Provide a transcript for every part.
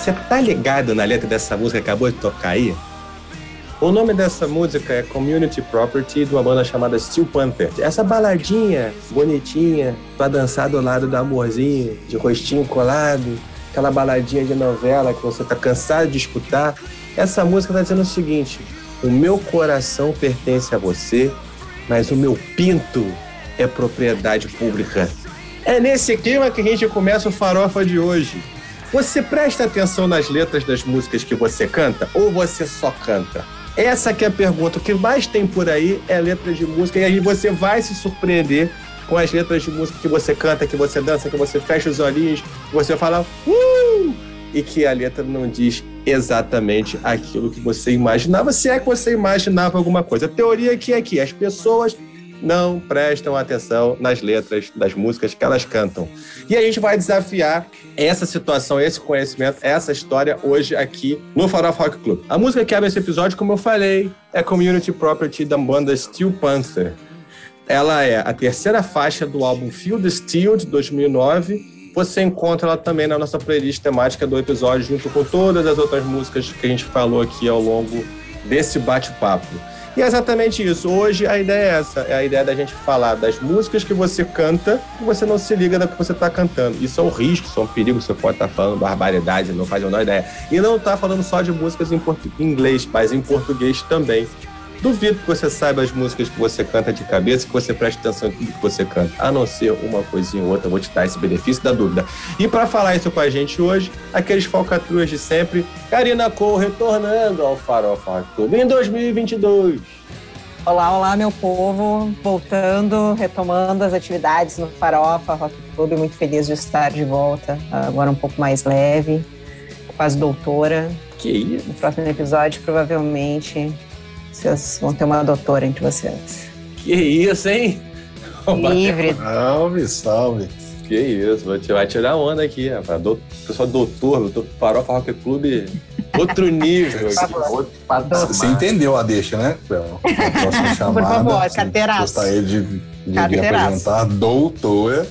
Você tá ligado na letra dessa música que acabou de tocar aí? O nome dessa música é Community Property, de uma banda chamada Steel Panther. Essa baladinha bonitinha, pra dançar do lado do amorzinho, de rostinho colado, aquela baladinha de novela que você tá cansado de escutar. Essa música tá dizendo o seguinte: o meu coração pertence a você, mas o meu pinto é propriedade pública. É nesse clima que a gente começa o farofa de hoje. Você presta atenção nas letras das músicas que você canta ou você só canta? Essa que é a pergunta. O que mais tem por aí é letras de música e aí você vai se surpreender com as letras de música que você canta, que você dança, que você fecha os olhinhos, que você fala uh! e que a letra não diz exatamente aquilo que você imaginava, se é que você imaginava alguma coisa. A teoria aqui é que as pessoas não prestam atenção nas letras das músicas que elas cantam. E a gente vai desafiar essa situação, esse conhecimento, essa história hoje aqui no Farofa Rock Club. A música que abre esse episódio, como eu falei, é Community Property da banda Steel Panther. Ela é a terceira faixa do álbum the Steel de 2009. Você encontra ela também na nossa playlist temática do episódio, junto com todas as outras músicas que a gente falou aqui ao longo desse bate-papo. E é exatamente isso. Hoje a ideia é essa: é a ideia da gente falar das músicas que você canta e você não se liga da que você está cantando. Isso é um risco, isso é um perigo. Você pode estar tá falando barbaridade, não faz a menor ideia. E não está falando só de músicas em, em inglês, mas em português também. Duvido que você saiba as músicas que você canta de cabeça, que você preste atenção em tudo que você canta, a não ser uma coisinha ou outra. Vou te dar esse benefício da dúvida. E para falar isso com a gente hoje, aqueles falcatruas de sempre, Karina Cole retornando ao Farofa Clube em 2022. Olá, olá, meu povo, voltando, retomando as atividades no Farofa Rock Clube, muito feliz de estar de volta, agora um pouco mais leve, quase doutora. Que isso? No próximo episódio, provavelmente, vocês vão ter uma doutora entre vocês. Que isso, hein? Livre. Salve, salve. Que isso, vai tirar onda aqui, rapaz. Do, pessoal doutor, doutor Farofa Rock Clube, outro nível aqui, outro patamar. Você entendeu a deixa, né? Próxima chamada. Por favor, carteiraço. Gostaria de, de, de apresentar doutora.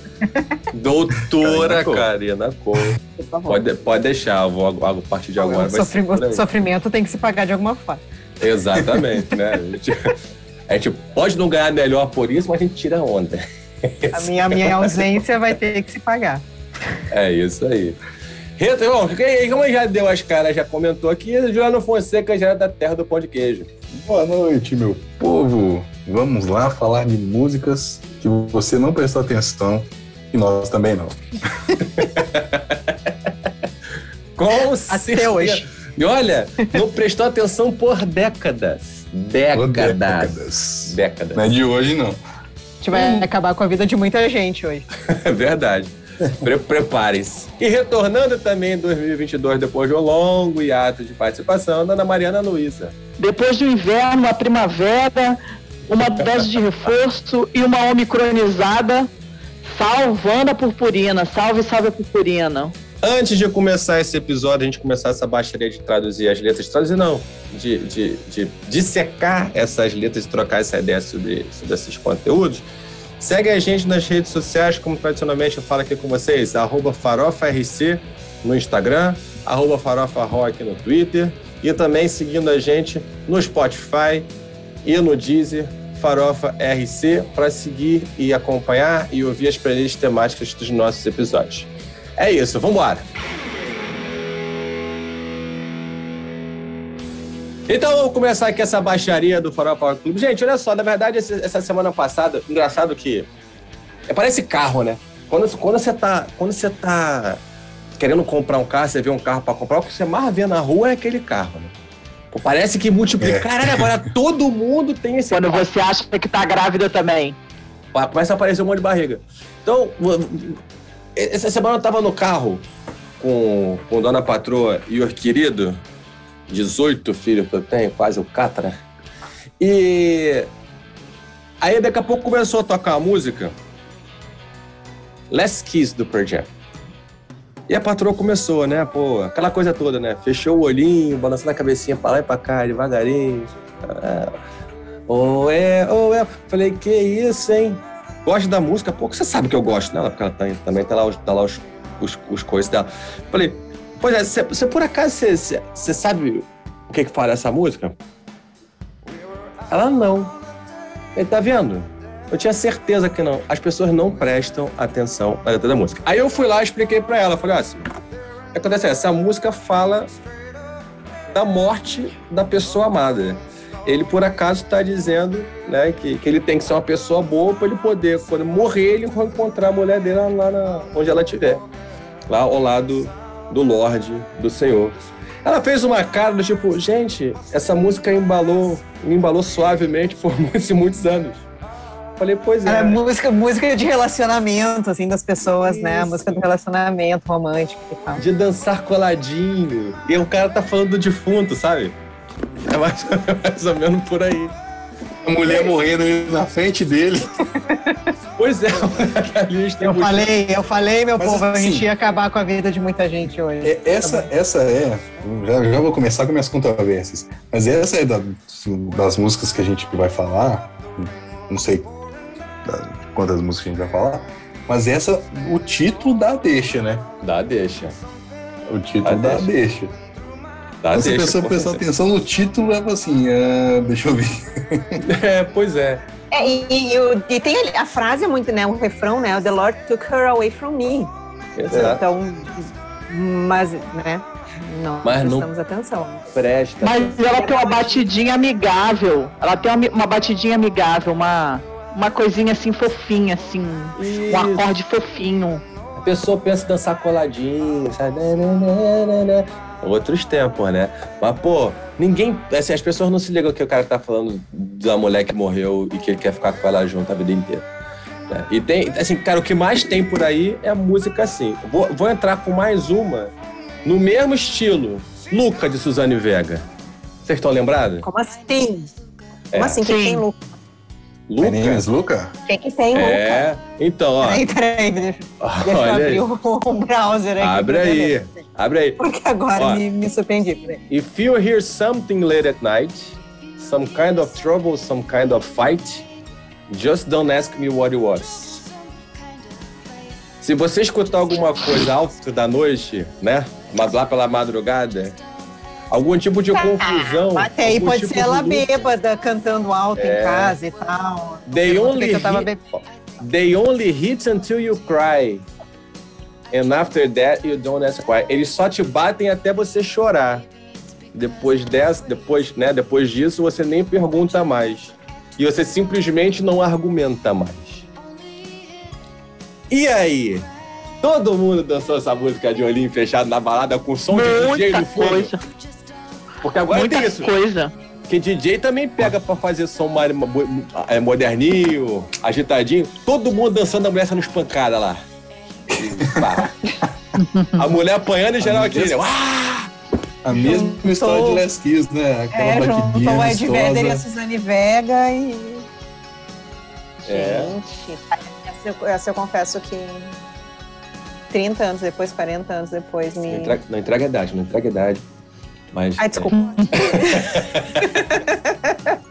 Doutora Karina Cole. Pode, pode deixar, eu vou a partir de agora. Sofrimento, sofrimento tem que se pagar de alguma forma. Exatamente, né? A gente, a gente, pode não ganhar melhor por isso, mas a gente tira onda. A minha, a minha ausência vai ter que se pagar. É isso aí. Rita, bom, como já deu as caras, já comentou aqui, Juliano Fonseca já é da terra do pão de queijo. Boa noite, meu povo. Vamos lá falar de músicas que você não prestou atenção e nós também não. Com Até hoje. E olha, não prestou atenção por décadas. Décadas. décadas. Décadas. Não é de hoje, não. A gente vai hum. acabar com a vida de muita gente hoje. É verdade. Pre Preparem-se. E retornando também em 2022, depois de um longo hiato de participação, Ana Mariana Luísa. Depois do inverno, a primavera, uma dose de reforço e uma omicronizada, salvando a purpurina. Salve, salve a purpurina. Antes de começar esse episódio, a gente começar essa baixaria de traduzir as letras, traduzir não, de, de, de dissecar essas letras e trocar essa ideia sobre, sobre esses conteúdos, segue a gente nas redes sociais, como tradicionalmente eu falo aqui com vocês, arroba farofarc no Instagram, arroba farofarrock no Twitter, e também seguindo a gente no Spotify e no Deezer, Farofa RC, para seguir e acompanhar e ouvir as playlists temáticas dos nossos episódios. É isso, vamos embora. Então vamos começar aqui essa baixaria do Farol Power Club. Gente, olha só, na verdade, essa semana passada, engraçado que. É, parece carro, né? Quando, quando, você tá, quando você tá querendo comprar um carro, você vê um carro para comprar, o que você mais vê na rua é aquele carro, né? Pô, parece que multiplica. É. Caralho, agora todo mundo tem esse Quando carro. você acha que tá grávida também. Começa a aparecer um monte de barriga. Então, essa semana eu tava no carro com, com Dona Patroa e o querido, 18 filhos que eu tenho, quase o Catra. E aí daqui a pouco começou a tocar a música Last Kiss do Pearl. E a patroa começou, né? Pô, aquela coisa toda, né? Fechou o olhinho, balançando a cabecinha pra lá e pra cá, devagarinho. Oh, é, oh, é. Falei, que isso, hein? Gosta da música, pô, você sabe que eu gosto dela, porque ela tá, também tá lá, tá lá os, os, os coisas dela. Falei, Pois é, você, por acaso você, sabe o que que fala essa música? Ela não. Ele tá vendo? Eu tinha certeza que não. As pessoas não prestam atenção na letra da música. Aí eu fui lá e expliquei pra ela. Falei, assim, o que acontece é, essa música fala da morte da pessoa amada. Ele, por acaso, está dizendo né, que, que ele tem que ser uma pessoa boa para ele poder, quando morrer, ele encontrar a mulher dele lá na, onde ela estiver. Lá ao lado do Lorde, do Senhor. Ela fez uma cara do tipo, gente, essa música embalou, me embalou suavemente por muitos e muitos anos. Falei, pois é. Era música, música de relacionamento, assim, das pessoas, Isso. né? A música do relacionamento romântico e tal. De dançar coladinho. E o cara tá falando do defunto, sabe? É mais, mais ou menos por aí. A mulher morrendo na frente dele. Pois é, eu falei, eu falei, meu Mas, povo, assim, a gente ia acabar com a vida de muita gente hoje. É, essa, essa é. Já, já vou começar com minhas controvérsias. Mas essa é da, das músicas que a gente vai falar. Não sei quantas músicas a gente vai falar. Mas essa, o título dá deixa, né? Dá deixa. O título dá, dá deixa. deixa. Dá então, se a pessoa prestar atenção no título, é assim, uh, deixa eu ver. é, pois é. É, e, e, e, tem a frase muito, né? O refrão, né? The Lord took her away from me. Exato. Então, mas, né? Não mas prestamos não atenção. Presta. Mas ela tem uma batidinha amigável. Ela tem uma, uma batidinha amigável, uma, uma coisinha assim fofinha, assim. Isso. Um acorde fofinho. A pessoa pensa em dançar coladinho, sabe? Outros tempos, né? Mas, pô, ninguém. Assim, as pessoas não se ligam que o cara tá falando da mulher que morreu e que ele quer ficar com ela junto a vida inteira. Né? E tem, assim, cara, o que mais tem por aí é música assim. Vou, vou entrar com mais uma no mesmo estilo. Luca de Suzane Vega. Vocês estão lembrados? Como assim? É. Como assim? Quem tem Luca? Luca? Meninas, Luca? O que, que tem, Luca? É, então, ó. Peraí, peraí, deixa, deixa eu abrir o, o browser aqui. Abre aí, abre aí. Porque agora ó, me, me surpreendi. Peraí. If you hear something late at night, some kind of trouble, some kind of fight, just don't ask me what it was. Se você escutar alguma coisa alta da noite, né, mas lá pela madrugada, algum tipo de confusão. Ah, até aí pode tipo ser ela bêbada cantando alto é. em casa e tal. They only, hit, they only hit until you cry. And after that you don't ask why. Eles só te batem até você chorar. Depois dessa, depois, né, depois disso você nem pergunta mais. E você simplesmente não argumenta mais. E aí? Todo mundo dançou essa música de olhinho fechado na balada com som Muita de DJ no fundo. Coisa. Porque agora Muita tem isso. coisa. Que DJ também pega pra fazer som é, moderninho, agitadinho. Todo mundo dançando a mulher sendo espancada lá. a mulher apanhando em geral aqui. A mesma história de Les Kiss, né? Aquela é, juntou o Ed Vedder e a Suzane Vega e... É. Gente, essa eu, essa eu confesso que 30 anos depois, 40 anos depois me... Não entrega, não entrega idade, não entrega idade. Mas, Ai, desculpa. É...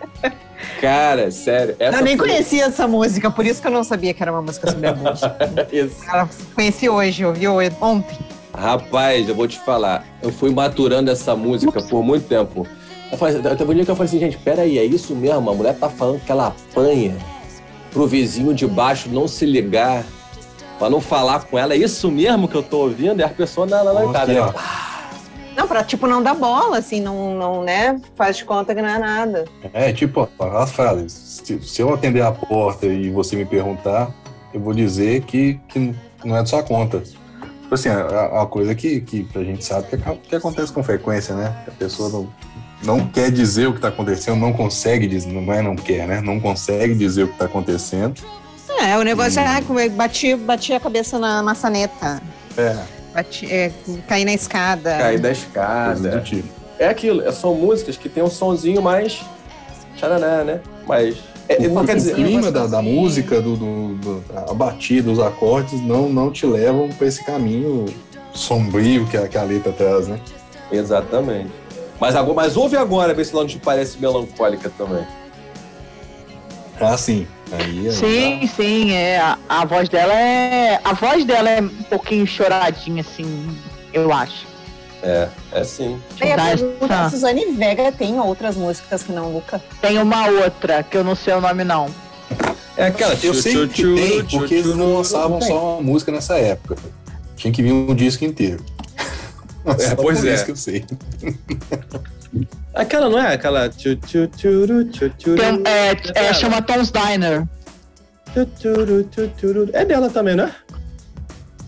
Cara, sério. eu nem foi... conhecia essa música, por isso que eu não sabia que era uma música sobre abuso. isso. Cara, conheci hoje, ouvi ontem. Rapaz, eu vou te falar. Eu fui maturando essa música por muito tempo. Eu falei, até um dia que eu falei assim, gente, peraí, é isso mesmo? A mulher tá falando que ela apanha pro vizinho de baixo não se ligar, pra não falar com ela. É isso mesmo que eu tô ouvindo? E a pessoa não, não, tá, né? Não, pra, tipo, não dar bola, assim, não, não, né? Faz de conta que não é nada. É, tipo, as frases. Se, se eu atender a porta e você me perguntar, eu vou dizer que, que não é de sua conta. Tipo assim, é, é uma coisa que, que a gente sabe que, que acontece com frequência, né? A pessoa não, não quer dizer o que está acontecendo, não consegue dizer, não é não quer, né? Não consegue dizer o que está acontecendo. É, o negócio hum. é bati, bati a cabeça na maçaneta. É. Bati, é, cair na escada. Cair da escada. Tipo. É aquilo, são músicas que tem um sonzinho mais. Xananá, né? Mas. É, não quer dizer, o clima da, da música, do, do, do, a batida, os acordes, não, não te levam para esse caminho sombrio que a, que a letra traz, né? Exatamente. Mas, agora, mas ouve agora, ver se ela não te parece melancólica também. Ah, sim. Aí, sim, tá... sim, é. A, a, voz dela é. A voz dela é um pouquinho choradinha, assim, eu acho. É, é sim. Aí a Suzane Vega tem outras músicas que não Luca? Tem uma outra, que eu não sei o nome, não. É aquela. Eu sei que tem, porque eles não lançavam só uma música nessa época. Tinha que vir um disco inteiro. É, pois é. isso que eu sei. Aquela não é? Aquela. tchu, tchu, tchuru, tchu, tchuru, Tem, é, é, dela. chama Tom's Diner. tchu, tchuru, tchu, tchuru. É dela também, né?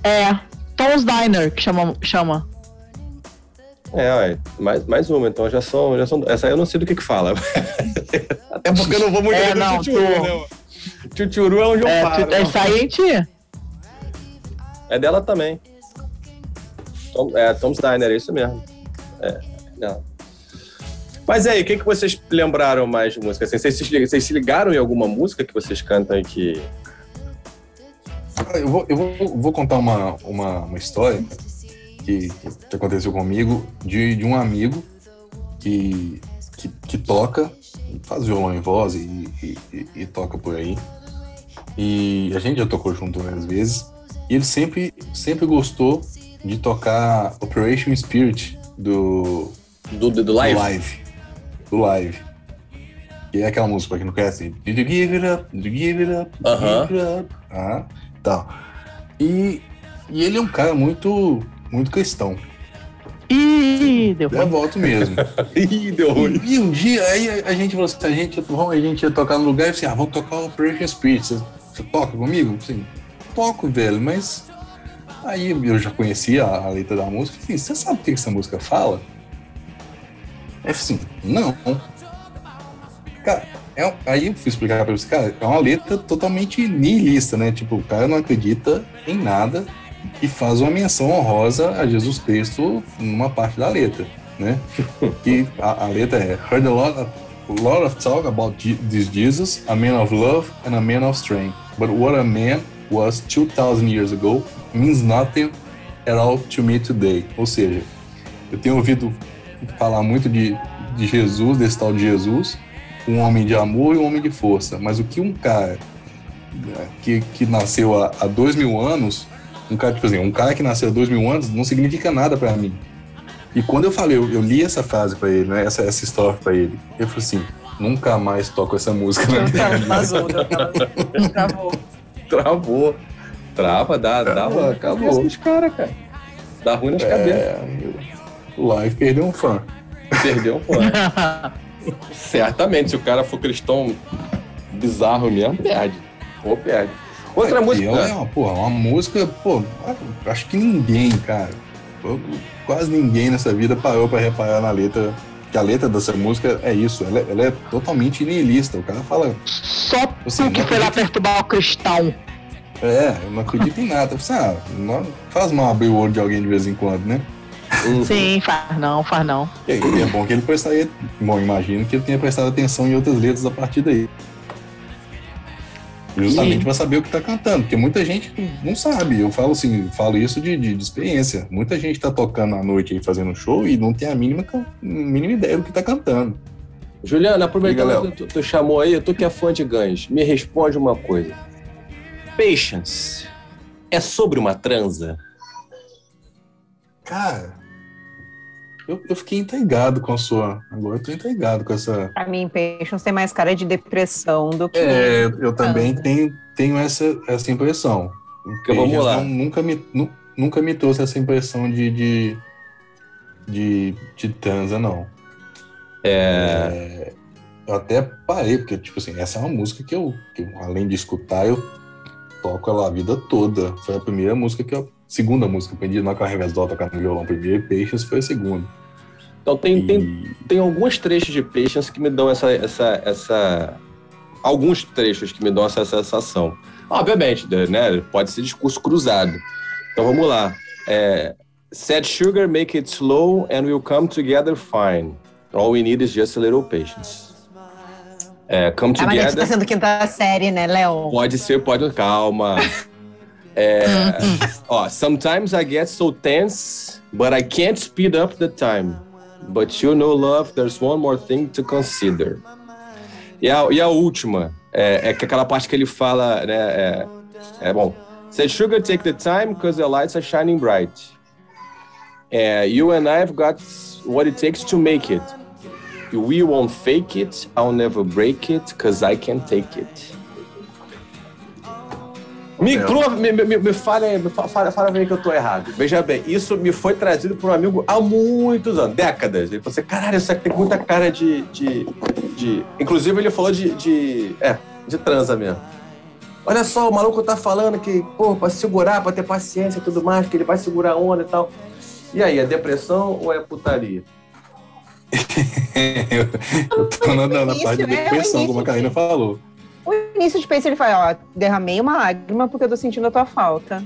É, Tom's Diner, que chama. chama. É, ué, mais, mais uma, então já são, já são. Essa aí eu não sei do que que fala. Até porque eu não vou muito É, não, tchutchuru, tô- né? Tchutchuru é onde eu É, paro. tu- essa aí a gente. É dela também. Tom, é, Tom's Diner, é isso mesmo. É, dela. Mas aí, o que, que vocês lembraram mais de música? Assim, vocês, se ligaram em alguma música que vocês cantam e que. Eu vou, eu vou, vou contar uma, uma, uma história que, que aconteceu comigo de, de um amigo que, que, que toca, faz violão em voz e, e, e- e toca por aí. E a gente já tocou junto várias vezes. E ele sempre, sempre gostou de tocar Operation Spirit do, Do, do, do do live? Live. Do live. Que é aquela música, pra quem não conhece. Did you give it up? Did you give it up? Did you Aham. give it up? Ah, tal. E, e ele é um cara muito, muito cristão. Ih, deu É voto mesmo. Ih, deu ruim. e, e um dia, aí a, a gente falou assim, a gente, vamos, a gente ia tocar no lugar e assim, ah, vamos tocar o Operation Spirit. Você, você toca comigo? Assim, toco, velho, mas... Aí eu já conhecia a, a letra da música. Falei, você sabe o que essa música fala? É assim, não. Cara, é aí eu fui explicar pra você, cara, é uma letra totalmente nihilista, né? Tipo, o cara não acredita em nada e faz uma menção honrosa a Jesus Cristo numa parte da letra, né? que a, a letra é Heard a lot of, a lot of talk about this Jesus, a man of love and a man of strength. But what a man was 2,000 years ago means nothing at all to me today. Ou seja, eu tenho ouvido falar muito de, de Jesus, desse tal de Jesus, um homem de amor e um homem de força. Mas o que um cara né, que, que nasceu há, há dois mil anos, um cara, tipo assim, um cara que nasceu há dois mil anos não significa nada pra mim. E quando eu falei, eu, eu li essa frase pra ele, né, essa, essa história pra ele, eu falei assim, nunca mais toco essa música na minha vida. Vazou, aquela- travou. Travou. Trava, dá, dá Acabou, nos caras, cara. Dá ruim nas cabeças. É, live perdeu um fã. Perdeu um fã. Certamente, se o cara for cristão bizarro mesmo, perde. Ou perde. Outra É, música. é uma, porra, uma música, pô, acho que ninguém, cara, quase ninguém nessa vida parou pra reparar na letra. Que a letra dessa música é isso, ela, é- ela é totalmente nihilista. O cara fala, Só Assim, que foi lá perturbar o cristão. é, eu não acredito em nada. Eu falei, ah, não- faz mal abrir o olho de alguém de vez em quando, né? Uhum. Sim, faz não, faz não. E aí, é bom que ele prestaria. Bom, imagino que ele tenha prestado atenção em outras letras a partir daí. Justamente para saber o que tá cantando, porque muita gente não sabe. Eu falo assim, falo isso de, de, de experiência. Muita gente tá tocando à noite aí fazendo show e não tem a mínima, mínima ideia do que tá cantando. Juliana, aproveitando que tu, tu chamou aí, tu que é fã de Guns, me responde uma coisa. Patience é sobre uma transa? Cara, eu, eu fiquei intrigado com a sua. Agora eu tô intrigado com essa. Pra mim, Patience tem mais cara de depressão do que. É, eu também tenho, tenho essa, essa impressão. Porque vamos lá. não- nunca, me, nu- nunca me trouxe essa impressão de, de, de, de transa, não. É, eu até parei, porque, tipo assim, essa é uma música que eu, que eu, além de escutar, eu toco ela a vida toda. Foi a primeira música que eu. Segunda música, que eu aprendi na com a revés dó tocar no violão primeiro, e Patience foi a segunda. Então tem, tem, E- tem alguns trechos de Patience que me dão essa, essa, essa. Alguns trechos que me dão essa sensação. Obviamente, né? Pode ser discurso cruzado. Então vamos lá. É, Said sugar, make it slow, and we'll come together fine. All we need is just a little patience. É, come Ah, mas ele tá together. sendo quinta série, né, Léo? Pode ser, pode. Calma. É, ó, sometimes I get so tense, but I can't speed up the time. But you know, love, there's one more thing to consider. E a, e a última, é, é que aquela parte que ele fala, né? É, é bom. Said sugar, take the time, because the lights are shining bright. É, you and I've got what it takes to make it. We won't fake it, I'll never break it, cause I can take it. Me, É. me, me, me, fala, me fa- fala, fala pra mim que eu tô errado. Veja bem, isso me foi trazido por um amigo há muitos anos, décadas. Ele falou assim, caralho, isso aqui tem muita cara de. de, de... Inclusive, ele falou de, de. É, de transa mesmo. Olha só, o maluco tá falando que, pô, pra segurar, pra ter paciência e tudo mais, que ele vai segurar a onda e tal. E aí, é depressão ou é putaria? eu, eu tô na, na parte da é, depressão, como a Karina de- falou. O início de Pace, ele fala, ó, derramei uma lágrima porque eu tô sentindo a tua falta.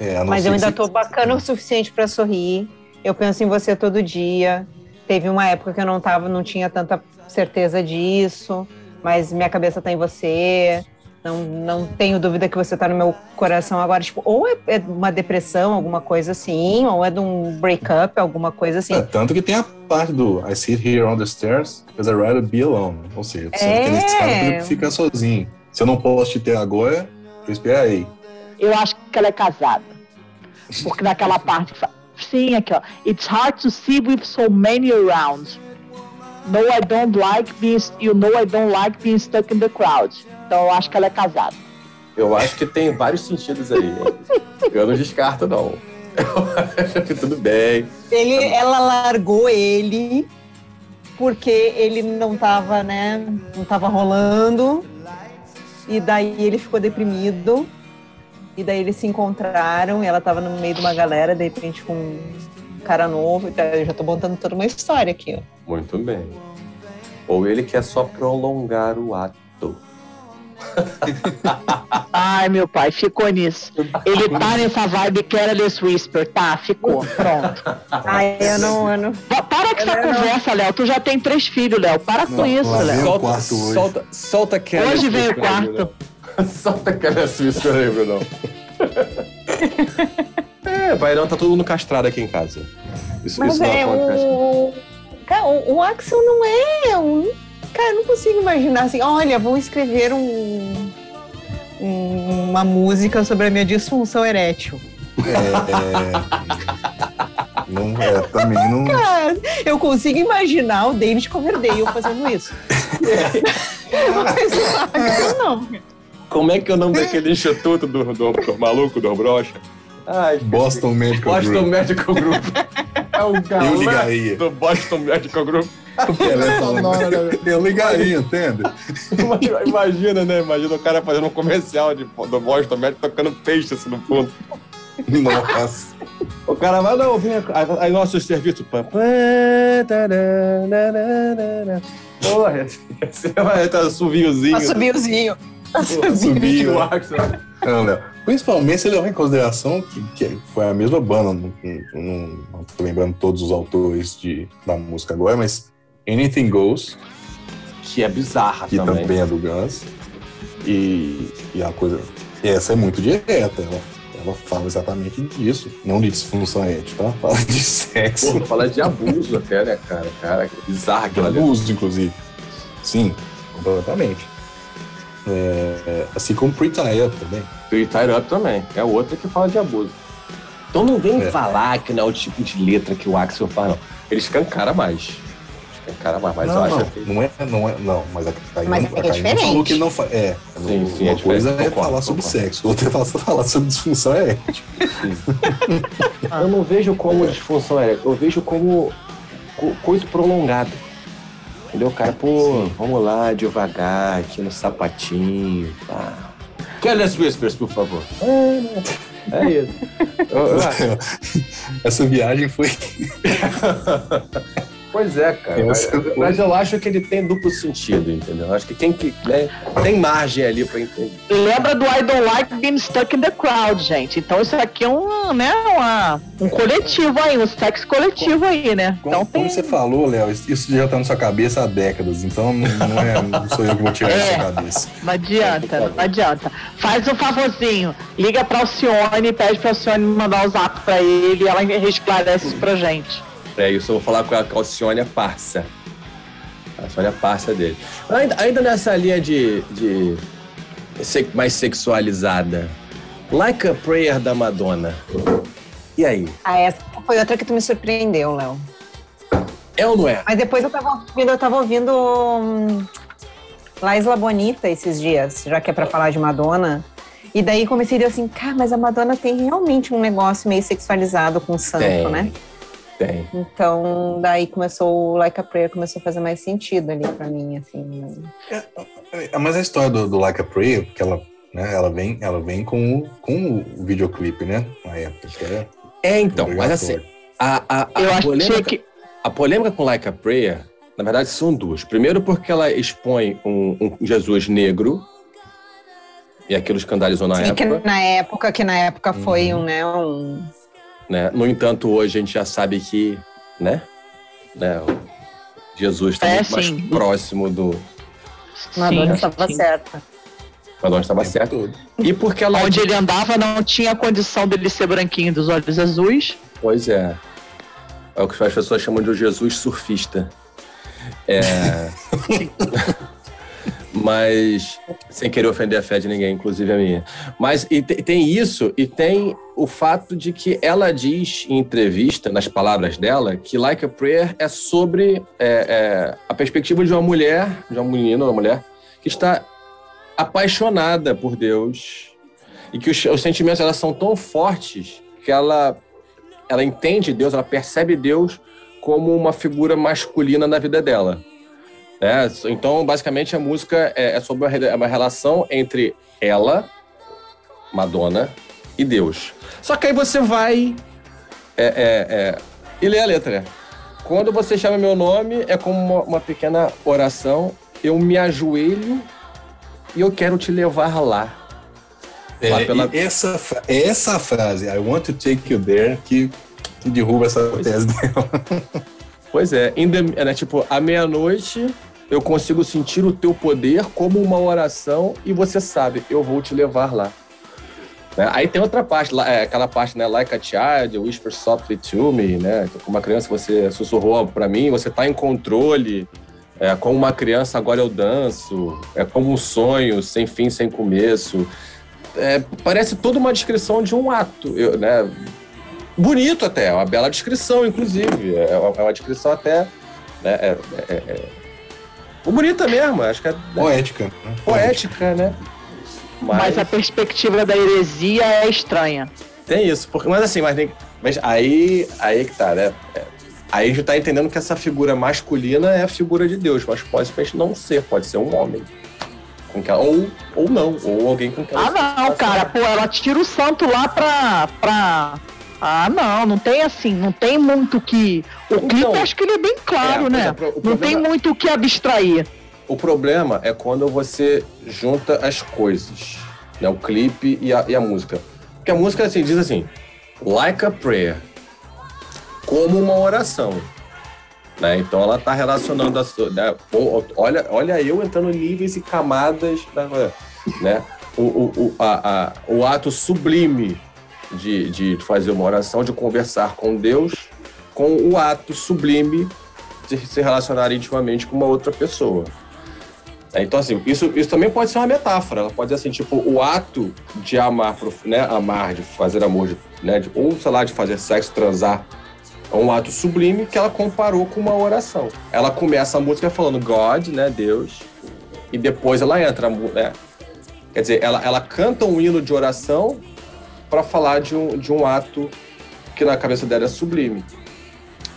É, Mas eu ainda você- tô bacana o suficiente pra sorrir. Eu penso em você todo dia. Teve uma época que eu não tava, não tinha tanta certeza disso, mas minha cabeça tá em você. Não, não tenho dúvida que você tá no meu coração agora. Tipo, ou é, é uma depressão, alguma coisa assim, ou é de um breakup, alguma coisa assim. É, tanto que tem a parte do I sit here on the stairs because I'd rather be alone. Ou seja, você É. tem escada pra ficar sozinho. Se eu não posso te ter agora, eu esperarei. Eu acho que ela é casada. Porque naquela parte que fala, sim, aqui ó. It's hard to see with so many around. No, I don't like being, you know I don't like being stuck in the crowd. Então eu acho que ela é casada. Eu acho que tem vários sentidos aí. Eu não descarto, não. Eu acho que tudo bem. Ele, ela largou ele porque ele não tava, né? Não tava rolando. E daí ele ficou deprimido. E daí eles se encontraram e ela tava no meio de uma galera, de repente com um cara novo. Eu já tô montando toda uma história aqui, ó. Muito bem. Ou ele quer só prolongar o ato. Ai, meu pai, ficou nisso. Ele tá nessa vibe Careless Whisper, tá? Ficou, pronto. Ai, eu não, eu não. Pa- Para com essa Eu não- conversa, Léo. Tu já tem três filhos, Léo. Para com Não, isso, lá vem Léo. Solta, quarto hoje. solta, solta aquela. Hoje vem o quarto. Solta aquela Suíça aí, Brunão. É, Bairão tá todo mundo castrado aqui em casa. Isso, Mas isso não é, o... Cara, o, o Axel não é um... Cara, eu não consigo imaginar assim, olha, vou escrever um... um- uma música sobre a minha disfunção erétil. É, é, não, é, também não. Cara, eu consigo imaginar o David Coverdale fazendo isso. Mas o Axel não. Como é que é o nome daquele instituto do, do, do maluco, do brocha? Ai, Boston Medical Boston Group. Medical Group. É o Eu galã ligaria. do Boston Medical Group. Sonora, né? Eu ligaria, entende? Imagina, né? Imagina o cara fazendo um comercial de, do Boston Medical tocando peixe assim no fundo. Nossa. O cara vai, não, vem, aí, nosso serviço. pam. Porra, você vai estar assoviozinho. Assobiozinho. Assobio. O Axel. Não, Léo. Principalmente se levar em consideração que, que foi a mesma banda, não, não, não tô lembrando todos os autores de, da música agora, mas Anything Goes, Que é bizarra que também. também é do Guns, e, e a coisa. Essa é muito direta, ela, ela fala exatamente disso, não de disfunção ética, tá? Fala de sexo. Pô, fala de abuso até, né, cara? Cara, que bizarra De aquilo ali. abuso, inclusive. Completamente. É, é, assim como Pretty Up também. E Tire Up também. É outra que fala de abuso. Então não vem É. falar que não é o tipo de letra que o Axel faz, não. Ele escancara mais. Escancara mais, mas eu não, acho não, que... não é, não é, não, mas a Caína, Mas a é Caína diferente. falou que não fa- é, Sim, sim, uma é coisa é concordo, falar sobre concordo. sexo, outra é falar, falar sobre disfunção é Eu não vejo como disfunção é. Eu vejo como co- coisa prolongada. Entendeu? O cara, pô, vamos lá, devagar, aqui no sapatinho. Tá. Careless Whispers, por favor. É, é isso. Eu- Essa viagem foi Pois é, cara. Mas, mas eu acho que ele tem duplo sentido, entendeu? Eu acho que tem que. né, tem margem ali pra entender. Lembra do I don't like being stuck in the crowd, gente. Então isso aqui é um, né, uma, um coletivo aí, um sexo coletivo aí, né? Como, Então tem. como você falou, Léo, isso isso já tá na sua cabeça há décadas, então não, não é, não sou eu que vou tirar É. da sua cabeça. Não adianta, não adianta. Faz um favorzinho, liga pra Alcione, pede pra Alcione mandar o zap pra ele e ela esclarece isso pra gente. É isso, eu vou falar com a Calcione parça. A Alcione é parça dele. Ainda, ainda nessa linha de, de mais sexualizada. Like a Prayer da Madonna. E aí? Ah, essa, foi outra que tu me surpreendeu, Léo. É ou não é? Mas depois eu tava ouvindo, eu tava ouvindo hum, La Isla Bonita esses dias, já que é pra falar de Madonna. E daí comecei a dizer assim, cara, mas a Madonna tem realmente um negócio meio sexualizado com o santo, Tem. né? Tem. Então, daí começou o Like a Prayer começou a fazer mais sentido ali pra mim, assim. É, Mas a história do, do Like a Prayer, porque ela, né, ela vem, ela vem com, o- com o videoclipe, né? Na época. que era É, então, mas assim, a, a, a, Eu achei polêmica, que. a polêmica com Like a Prayer, na verdade, são duas. Primeiro, porque ela expõe um, um Jesus negro, e aquilo escandalizou na Sim, que época. na época, que na época foi Uhum. um, né, um... Né? No entanto, hoje a gente já sabe que, né? né, Jesus está É, muito mais sim. próximo do. Madonna estava certa. Madonna estava todo. E porque ela. Onde ele andava não tinha condição dele ser branquinho dos olhos azuis. Pois é. É o que as pessoas chamam de o Jesus surfista. É. Mas, sem querer ofender a fé de ninguém, inclusive a minha. Mas e te- tem isso, e tem o fato de que ela diz em entrevista, nas palavras dela, que Like a Prayer é sobre é, é, a perspectiva de uma mulher, de uma menina, uma mulher, que está apaixonada por Deus e que os, os sentimentos elas são tão fortes que ela ela entende Deus, ela percebe Deus como uma figura masculina na vida dela. Né? Então, basicamente, a música é, é sobre uma, re- uma relação entre ela, Madonna, e Deus. Só que aí você vai é, é, é, e lê a letra. Quando você chama meu nome, é como uma, uma pequena oração. Eu me ajoelho e eu quero te levar lá. É, pela- essa, é essa frase, I want to take you there, que, que derruba essa Pois é. tese dela. Pois é, the- é, né, tipo, à meia-noite eu consigo sentir o teu poder como uma oração e você sabe, eu vou te levar lá. Né? Aí tem outra parte, lá, é, aquela parte, né? Like a child, whisper softly to me, né? Como uma criança, você sussurrou pra mim, você tá em controle. É, como uma criança, agora eu danço. É como um sonho, sem fim, sem começo. É, parece toda uma descrição de um ato, eu, né? Bonito até, é uma bela descrição, inclusive. É uma, é uma descrição até. Né? Bonita mesmo, acho que é Poética. né? poética, né? Mas a perspectiva da heresia é estranha. Tem isso, porque, mas assim, mas, tem- mas aí, aí que tá, né? É, aí a gente tá entendendo que essa figura masculina é a figura de Deus, mas pode simplesmente não ser, pode ser um homem. Com que ela- ou, ou não, ou alguém com quem ela Ah, não, cara. Pô, ela tira o santo lá pra. pra... Ah, não, não tem assim, não tem muito que. O Então, clipe acho que ele é bem claro, é, né? exemplo, o não problema- tem muito o que abstrair. O problema é quando você junta as coisas, né? O clipe e a, e a música. Porque a música assim, diz assim, like a prayer, como uma oração. Né? Então ela está relacionando a sua, né? Olha, olha eu entrando em níveis e camadas, da- né? O, o, o, a, a- o ato sublime de, de fazer uma oração, de conversar com Deus, com o ato sublime de se relacionar intimamente com uma outra pessoa. É, Então, assim, isso, isso também pode ser uma metáfora. Ela pode ser assim, tipo, o ato de amar, né? Amar, de fazer amor, de, né? de- ou, sei lá, de fazer sexo, transar, é um ato sublime que ela comparou com uma oração. Ela começa a música falando God, né? Deus, e depois ela entra, né? Quer dizer, ela, ela canta um hino de oração para falar de um, de um ato que na cabeça dela é sublime.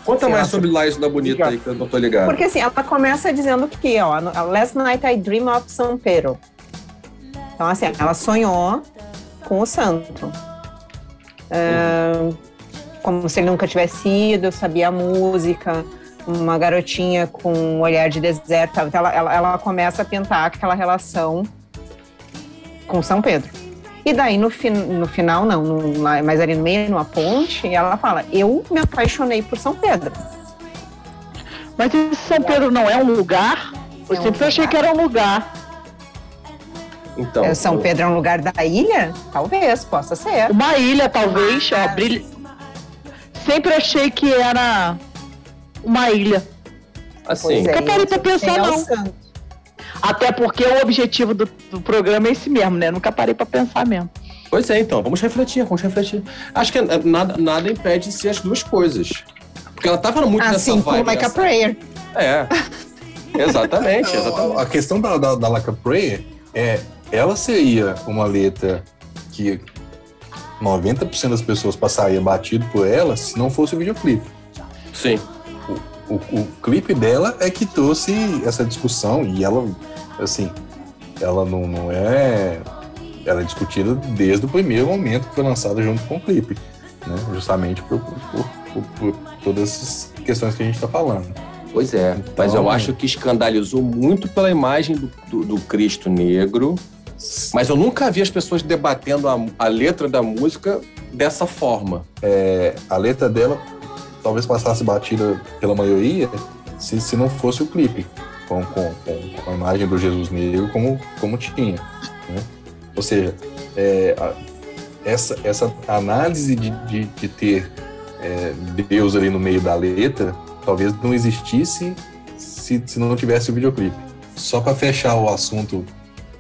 Conta Sim, mais sobre Laís da Bonita aí, que eu não tô ligado. Porque assim, ela começa dizendo que, ó, Last night I dream of São Pedro. Então, assim, ela sonhou com o santo. Ah, como se ele nunca tivesse ido, sabia a música, uma garotinha com um olhar de deserto. Então, ela, ela, ela começa a pintar aquela relação com São Pedro. E daí, no, fin no final, não, no, lá- mas ali no meio, numa ponte, ela fala: Eu me apaixonei por São Pedro. Mas esse São Pedro não é um lugar? Eu É um sempre achei lugar. que era um lugar. Então, É, São o- Pedro é um lugar da ilha? Talvez, possa ser. Uma ilha, talvez, ó, brilha. Sempre achei que era uma ilha. assim, Nunca parei pra pensar, é não. santo? Até porque o objetivo do, do programa é esse mesmo, né? Nunca parei pra pensar mesmo. Pois é, então, vamos refletir, vamos refletir. Acho que é, nada, nada impede de ser as duas coisas. Porque ela tava muito nessa Assim vibe. como Like a nessa- Prayer. É. Exatamente, exatamente. A questão da, da, da Like a Prayer é, ela seria uma letra que 90% das pessoas passaria batido por ela se não fosse o videoclipe. Sim. O, o clipe dela é que trouxe essa discussão e ela, assim, ela não, não é. Ela é discutida desde o primeiro momento que foi lançada junto com o clipe, né? Justamente por, por, por- por- todas essas questões que a gente está falando. Pois é, mas Então- eu acho que escandalizou muito pela imagem do, do- do Cristo negro. Mas eu nunca vi as pessoas debatendo a, a letra da música dessa forma. É, a letra dela talvez passasse batida pela maioria se, se não fosse o clipe, com, com, com- a imagem do Jesus negro como, como tinha. né? Ou seja, é, a- essa, essa análise de, de, de ter é, Deus ali no meio da letra talvez não existisse se, se não tivesse o videoclipe. Só para fechar o assunto,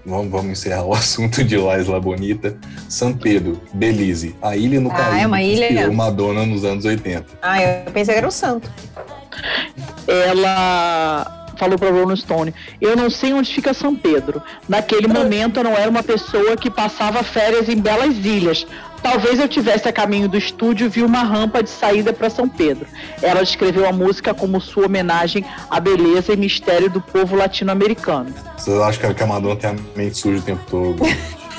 vamos, vamos encerrar o assunto de La Isla Bonita. San Pedro, Belize, a ilha no Ah, Caribe é uma que ilha? inspirou Madonna nos anos 80. Ah, eu pensei que era o santo. ela falou para Rolling Stone: Eu não sei onde fica São Pedro. Naquele momento eu não era uma pessoa que passava férias em belas ilhas. Talvez eu tivesse a caminho do estúdio e vi uma rampa de saída para São Pedro. Ela descreveu a música como sua homenagem à beleza e mistério do povo latino-americano. Vocês acham que a Madonna tem a mente suja o tempo todo?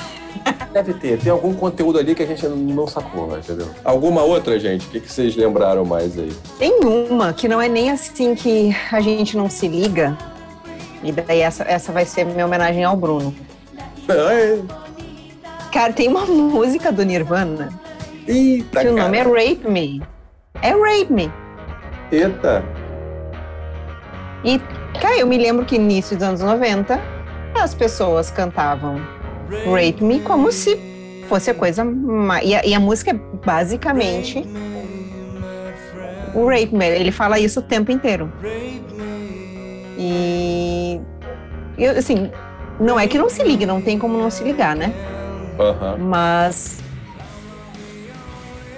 Deve ter, tem algum conteúdo ali que a gente não sacou, entendeu? Alguma outra, gente? O que, que vocês lembraram mais aí? Tem uma que não é nem assim que a gente não se liga. E daí essa, essa vai ser minha homenagem ao Bruno. Ai, Cara, tem uma música do Nirvana Eita, que o nome é Rape Me. É Rape Me. Eita. E, cara, eu me lembro que início dos anos 90, as pessoas cantavam Rape Me como se fosse a coisa mais. E a, e a música é basicamente o Rape Me. Ele fala isso o tempo inteiro. E. Eu, assim, não é que não se ligue, não tem como não se ligar, né? Aham. Mas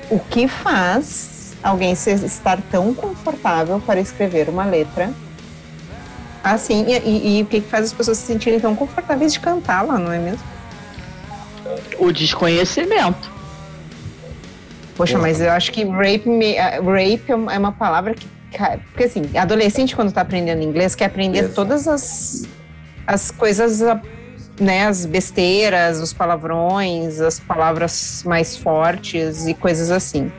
o que faz alguém se- estar tão confortável para escrever uma letra assim? E, e- e o que faz as pessoas se sentirem tão confortáveis de cantá-la, não é mesmo? O desconhecimento. Poxa, Porra. mas eu acho que rape, me, ah, rape é uma- é uma palavra que. Porque assim, adolescente, quando está aprendendo inglês, quer aprender Isso. todas as, as coisas, né? As besteiras, os palavrões, as palavras mais fortes e coisas assim.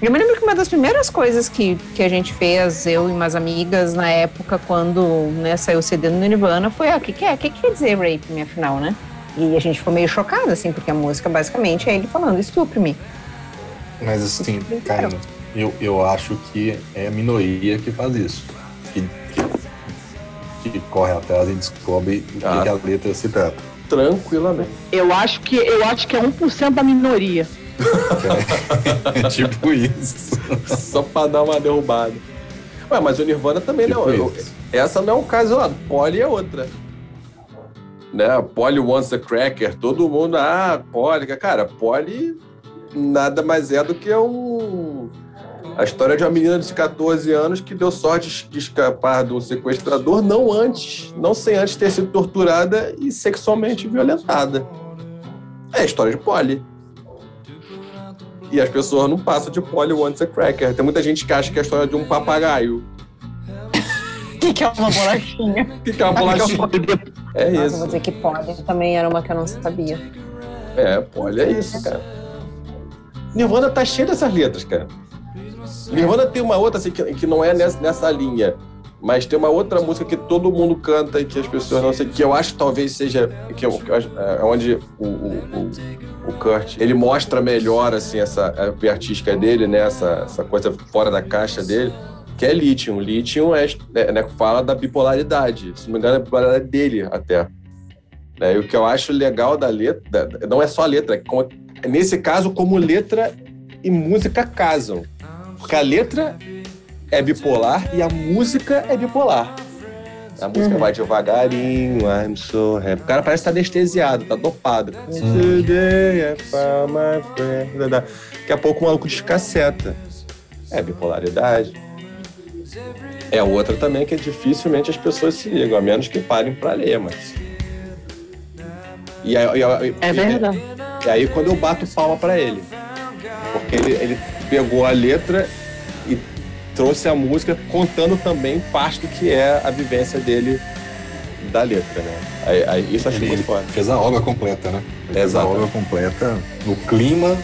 Eu me lembro que uma das primeiras coisas que, que a gente fez, eu e umas amigas, na época, quando né, saiu o CD no Nirvana, foi: ah, o que, que é? O que, que quer dizer rape afinal, né? E a gente ficou meio chocada, assim, porque a música basicamente é ele falando estupre-me. Mas assim, Karina, eu, eu acho que é a minoria que faz isso. Que, que, que corre atrás e descobre o que, Ah. que a letra se trata. Tranquilamente. Eu acho que eu acho que é 1% da minoria. É tipo isso. Só pra dar uma derrubada. Ué, mas o Nirvana também Tipo não. eu- essa não é um caso isolado. Polly é outra. Né? Polly wants a cracker. Todo mundo, ah, Polly. Cara, Polly nada mais é do que um. A história de uma menina de 14 anos que deu sorte de escapar do sequestrador, não antes, não sem antes ter sido torturada e sexualmente violentada. É a história de Polly. E as pessoas não passam de Polly wants a cracker. Tem muita gente que acha que é a história de um papagaio. O que, que é uma bolachinha? Que que é uma bolachinha? É Nossa, eu vou isso. dizer que pode. Também era uma que eu não sabia. É, Polly é isso, cara. Nirvana tá cheio dessas letras, cara. Nirvana tem uma outra assim que, que não é nessa, nessa linha, mas tem uma outra música que todo mundo canta e que as pessoas não sei, que eu acho talvez seja que eu, que eu acho, é onde o, o, o, Kurt ele mostra melhor assim essa a artística dele, né, essa, essa coisa fora da caixa dele, que é Lithium. Lithium é, é, né, fala da bipolaridade, se não me engano, é a bipolaridade dele até. Né, e o que eu acho legal da letra, não é só a letra, é como- nesse caso, como letra e música casam. Porque a letra é bipolar e a música é bipolar. A música Uhum. vai devagarinho, I'm so happy. O cara parece estar anestesiado, tá dopado. Today I found my friend. Daqui a pouco o maluco descaceta. É bipolaridade. É outra também que dificilmente as pessoas se ligam, a menos que parem pra ler, mas. E aí, e aí- É e- verdade. E aí quando eu bato palma pra ele. Porque ele, ele pegou a letra e trouxe a música contando também parte do que é a vivência dele da letra, né? Aí, aí isso achei Ele, muito ele foda. fez a obra completa, né? Ele fez a Exato. obra completa no clima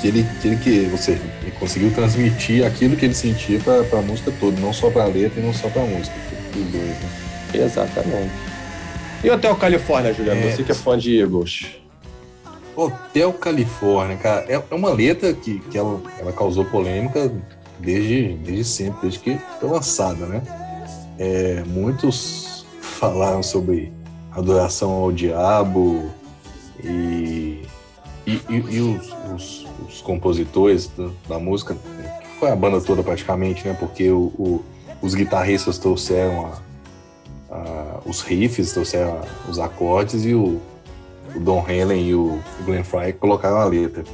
que ele, que ele que, ou seja, ele conseguiu transmitir aquilo que ele sentia pra, pra música toda, não só pra letra e não só pra música. Os dois, né? Exatamente. E o Hotel Califórnia, Juliano? É. Você que é fã de Eagles. Hotel Califórnia, cara, é é uma letra que, que ela, ela causou polêmica desde, desde sempre, desde que foi lançada, né? É, muitos falaram sobre adoração ao diabo e, e, e- e os, os- os compositores do- da música, que foi a banda toda praticamente, né? Porque o- o- os guitarristas trouxeram a- a- os riffs, trouxeram a- os acordes e o, o Don Henley e o Glenn Fry colocaram a letra.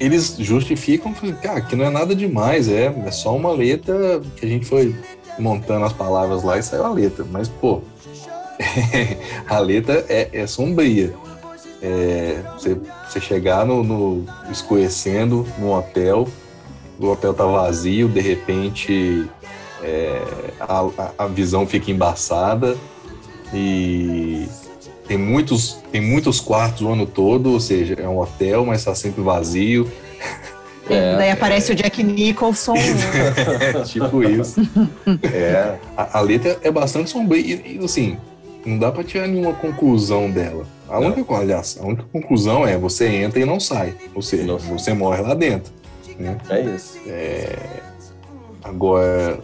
Eles justificam, cara, que não é nada demais, é, é só uma letra que a gente foi montando as palavras lá e saiu a letra. Mas, pô, a letra é, é sombria. É, você, chegar no, no escurecendo no hotel, o hotel tá vazio, de repente é, a- a visão fica embaçada e tem muitos, tem muitos quartos o ano todo, ou seja, é um hotel, mas está sempre vazio. É, Daí aparece o Jack Nicholson. É tipo isso. É, a, a letra é bastante sombria e, e, assim, não dá para tirar nenhuma conclusão dela. A única, aliás, a única conclusão é você entra e não sai, ou seja, Não sai. você morre lá dentro. Né? É isso. Agora,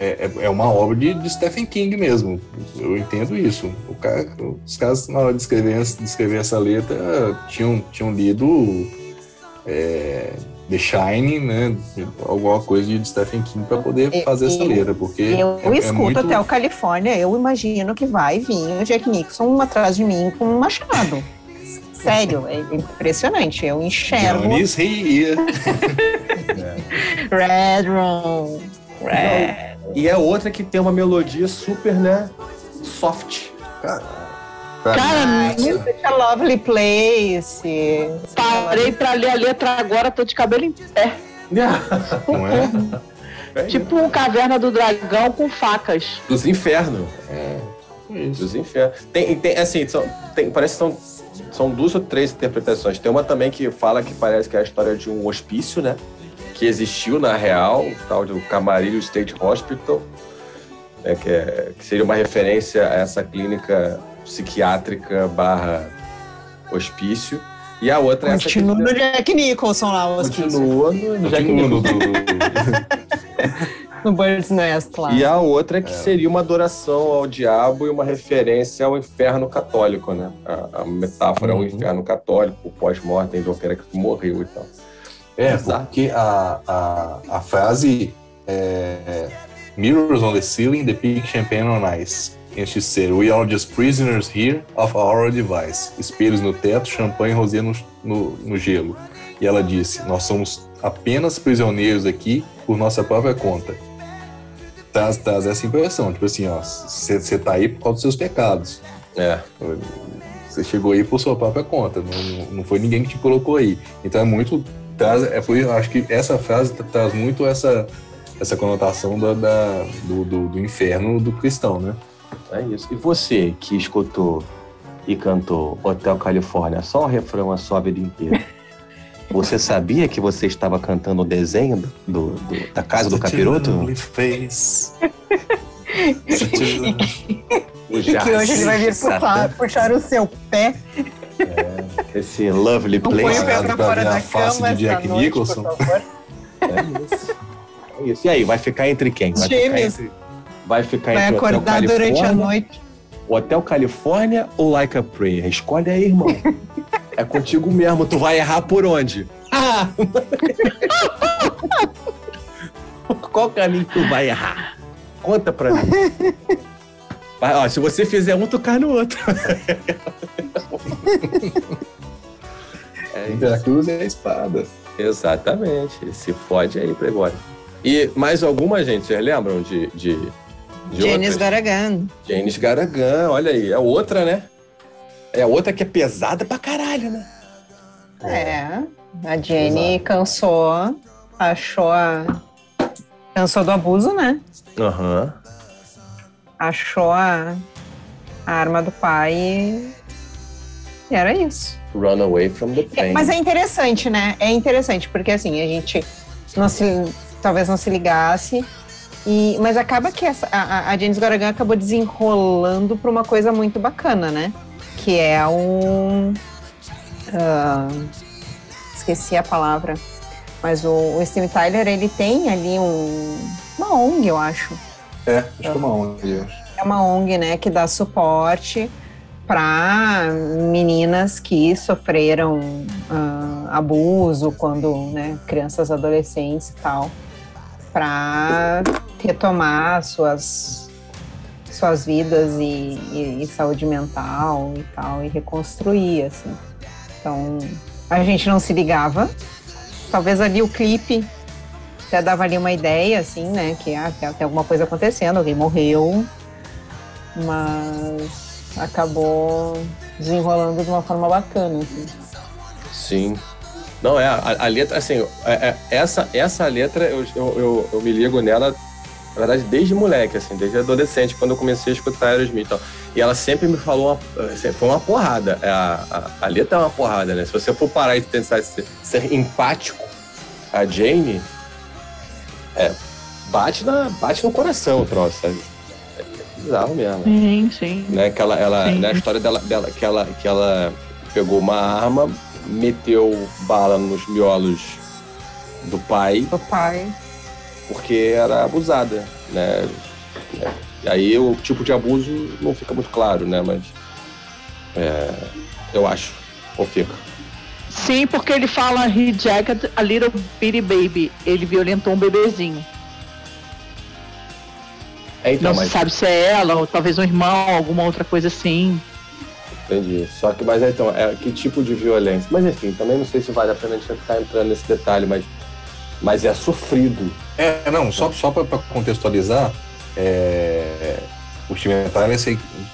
é, é- é uma obra de, de Stephen King mesmo. Eu entendo isso. O cara, os caras, na hora de escrever, de escrever essa letra, tinham, tinham lido é, The Shining, né? Alguma coisa de Stephen King para poder E- fazer essa e- letra. Porque Eu é, é escuto muito... até o Califórnia, eu imagino que vai vir o Jack Nicholson atrás de mim com um machado. Sério, é impressionante. Eu enxergo Johnny's here. Red Room. Red. E é outra que tem uma melodia super, né? Soft. Cara, mim, Such a lovely place. Parei pra ler a letra agora, tô de cabelo em pé. não é? Tipo um caverna do dragão com facas. Dos infernos. Isso. Dos infernos. Tem, tem assim, são, tem, parece que são, são duas ou três interpretações. Tem uma também que fala que parece que é a história de um hospício, né? Que existiu na real, o tal do Camarillo State Hospital, né? que, é- que seria uma referência a essa clínica psiquiátrica barra hospício. E a outra é essa que- Continua no Jack Nicholson lá, o hospício. Continua no, Jack Continua no- Nicholson. do- No Bird's Nest lá. E a outra é que seria uma adoração ao diabo e uma referência ao inferno católico, né? A, a metáfora é o Uhum. inferno católico, o pós-mortem do cara que morreu e tal. É, porque a, a, a frase é Mirrors on the ceiling depict champagne on ice. De ser We are just prisoners here of our device. Espelhos no teto, champanhe rosé no, no, no gelo. E ela disse, nós somos apenas prisioneiros aqui por nossa própria conta. Traz, traz essa impressão, tipo assim, ó, você tá aí por causa dos seus pecados. É. Você chegou aí por sua própria conta, não, não foi ninguém que te colocou aí. Então é muito. Traz, é por isso, acho que essa frase tra- traz muito essa, essa conotação da, da- do, do, do inferno do cristão, né? É isso. E você que escutou e cantou Hotel Califórnia, só o refrão a sua vida inteira. Você sabia que você estava cantando o desenho do, do- da casa do capiroto? O E que hoje ele vai vir puxar, puxar o seu pé. Esse lovely Não place. pra pra fora ver a face de Jack noite, Nicholson. É isso. É isso. E aí, vai ficar entre quem? Vai ficar entre, vai ficar Vai entre acordar durante a noite. Hotel Califórnia ou Like a Prayer? Escolhe aí, irmão. é contigo mesmo. Tu vai errar por onde? Ah! Qual caminho tu vai errar? Conta pra mim. Vai, ó, se você fizer um, tu cai no outro. é Entre a cruz e a espada. Exatamente. Se fode aí, Playboy. E mais alguma, gente? Vocês lembram de. de, de Janis Garagan. Janis Garagan, olha aí. É outra, né? É outra que é pesada pra caralho, né? É. A Jenny cansou, achou a. Cansou do abuso, né? Aham. Uhum. Achou a, a arma do pai e... era isso. Run away from the pain. Mas é interessante, né? É interessante, porque assim, a gente não se, talvez não se ligasse, e, mas acaba que essa, a, a James Garagan acabou desenrolando para uma coisa muito bacana, né? Que é um. Uh, esqueci a palavra. Mas o, o Steve Tyler, ele tem ali um, uma ONG, eu acho. É, acho que é uma ONG. É uma ONG, né, que dá suporte para meninas que sofreram uh, abuso quando, né, crianças, adolescentes e tal, para retomar suas suas vidas e, e, e, saúde mental e tal e reconstruir assim. Então a gente não se ligava. Talvez ali o clipe até dava ali uma ideia assim, né, que ah, tem alguma coisa acontecendo, alguém morreu, mas acabou desenrolando de uma forma bacana. Assim. Sim. Não, é, a, a letra, assim, é, é, essa, essa letra eu, eu, eu, eu, me ligo nela, na verdade, desde moleque, assim, desde adolescente, quando eu comecei a escutar Aerosmith. Então, e ela sempre me falou, uma, assim, foi uma porrada. É, a, a, a, letra é uma porrada, né? Se você for parar e tentar ser, ser empático, a Jane, é, bate, na, bate no coração o troço, sabe? bizarro mesmo. Sim, sim. Né, que ela, ela, sim. Né, a história dela, dela que, ela, que ela pegou uma arma, meteu bala nos miolos do pai. Do pai. Porque era abusada, né? E aí o tipo de abuso não fica muito claro, né? Mas é, eu acho. Ou fica. Sim, porque ele fala he jacked a little bitty baby. Ele violentou um bebezinho. É, então, não mas... se sabe se é ela, ou talvez um irmão, alguma outra coisa assim. Entendi. Só que, mas então, é, que tipo de violência? Mas enfim, também não sei se vale a pena a gente ficar entrando nesse detalhe, mas, mas é sofrido. É, não, só, só para contextualizar, é, o Steven Tyler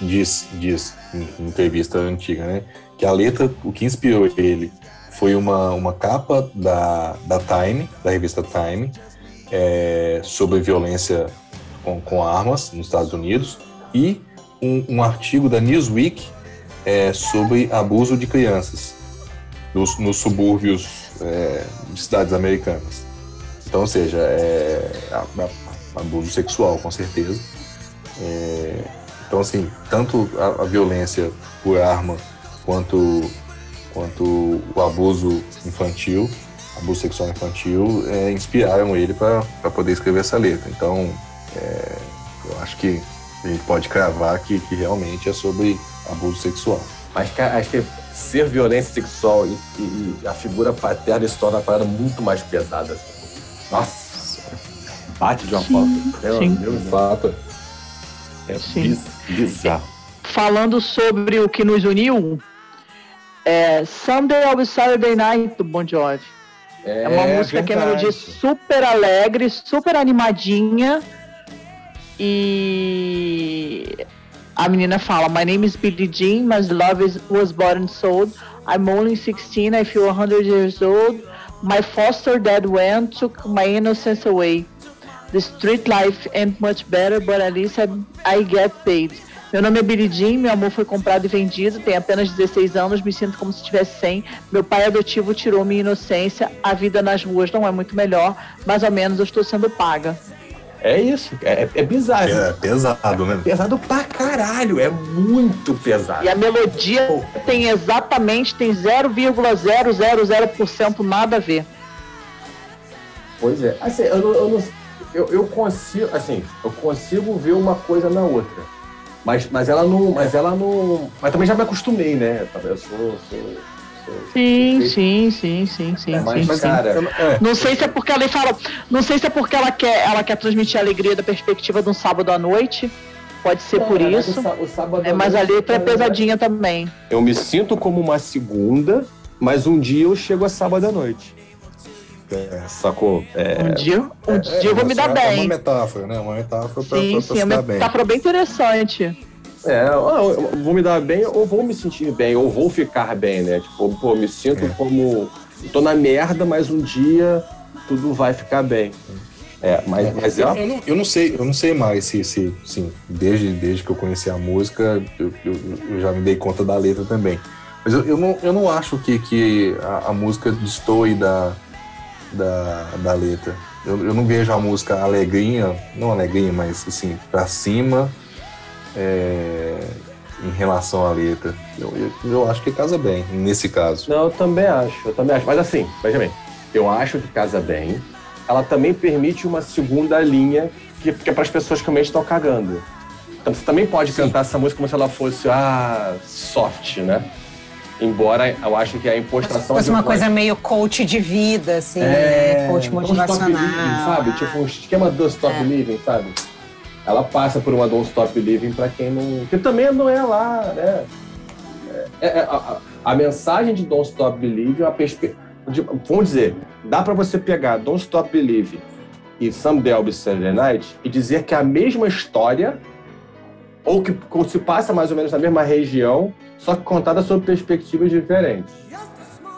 diz, diz em entrevista antiga, né, que a letra, o que inspirou ele foi uma, uma capa da, da Time, da revista Time, é, sobre violência com, com armas nos Estados Unidos e um, um artigo da Newsweek é, sobre abuso de crianças nos, nos subúrbios é, de cidades americanas. Então, ou seja, é, abuso sexual, com certeza. É, então, assim, tanto a, a, violência por arma quanto, quanto o abuso infantil, abuso sexual infantil, é, inspiraram ele para poder escrever essa letra. Então, é, eu acho que a gente pode cravar que, que realmente é sobre abuso sexual. Mas acho que ser violência sexual e, e, a figura paterna se torna uma parada muito mais pesada. Nossa, bate de uma forma. Meu fato. É Sim. bizarro. Falando sobre o que nos uniu, é Sunday of Saturday Night do Bon Jovi. É, é uma música verdade. que é melodia super alegre, super animadinha e a menina fala: My name is Billie Jean, my love is, was bought and sold. I'm only 16, I feel 100 years old. My foster dad went, took my innocence away. The street life ain't much better, but at least I, I get paid. Meu nome é Jean, meu amor foi comprado e vendido, tenho apenas 16 anos, me sinto como se tivesse 100. Meu pai adotivo tirou minha inocência, a vida nas ruas não é muito melhor, mais ou menos eu estou sendo paga. É isso, é, é bizarro. É pesado, né? Pesado pra caralho, é muito pesado. E a melodia tem exatamente, tem 0,000% nada a ver. Pois é, assim, eu, não, eu, eu, eu, consigo, assim, eu consigo ver uma coisa na outra. Mas, mas ela não, mas ela não, mas também já me acostumei, né? Eu sou, sou, Sim, sim, sim, sim, sim. É, mas, sim, sim. cara, É, Não sei se é porque ela fala. Não sei se é porque ela quer, ela quer transmitir a alegria da perspectiva de um sábado à noite. Pode ser por isso. O sábado É, mas a letra é pesadinha também. Eu me sinto como uma segunda, mas um dia eu chego a sábado à noite. É, sacou? É, Um dia, um é, dia eu vou me é dar uma bem. metáfora, né? Uma metáfora pra, Sim, pra, pra sim, se é dar uma bem. metáfora bem interessante. É, eu vou me dar bem ou vou me sentir bem, ou vou ficar bem, né? Tipo, pô, me sinto É. como. Tô na merda, mas um dia tudo vai ficar bem. É, mas, mas é eu, uma eu não, eu não sei, eu não sei mais se, se sim, desde, desde que eu conheci a música, eu, eu, eu já me dei conta da letra também. Mas eu, eu, não, eu não acho que, que a, a música destoe da, da, da letra. Eu, eu não vejo a música alegrinha, não alegrinha, mas assim, pra cima é, em relação à letra. Eu, eu, eu acho que casa bem, nesse caso. Não, eu também acho, eu também acho. Mas assim, veja bem, eu acho que casa bem. Ela também permite uma segunda linha que, que é para as pessoas que realmente estão cagando. Então você também pode Sim. cantar essa música como se ela fosse ah, soft, né? Embora eu acho que a impostação Fosse de uma coisa meio coach de vida, assim, é, né? coach don't stop motivacional. believing, sabe? Tipo um esquema do stop É. living, sabe? Ela passa por uma don't stop living para quem não. Que também não é lá, né? É, é, a, a- a mensagem de Don't Stop Believe é uma perspectiva. Vamos dizer, dá para você pegar Don't Stop Believe e Someday I'll Be Saturday Night e dizer que é a mesma história, ou que se passa mais ou menos na mesma região, só que contada sob perspectivas diferentes.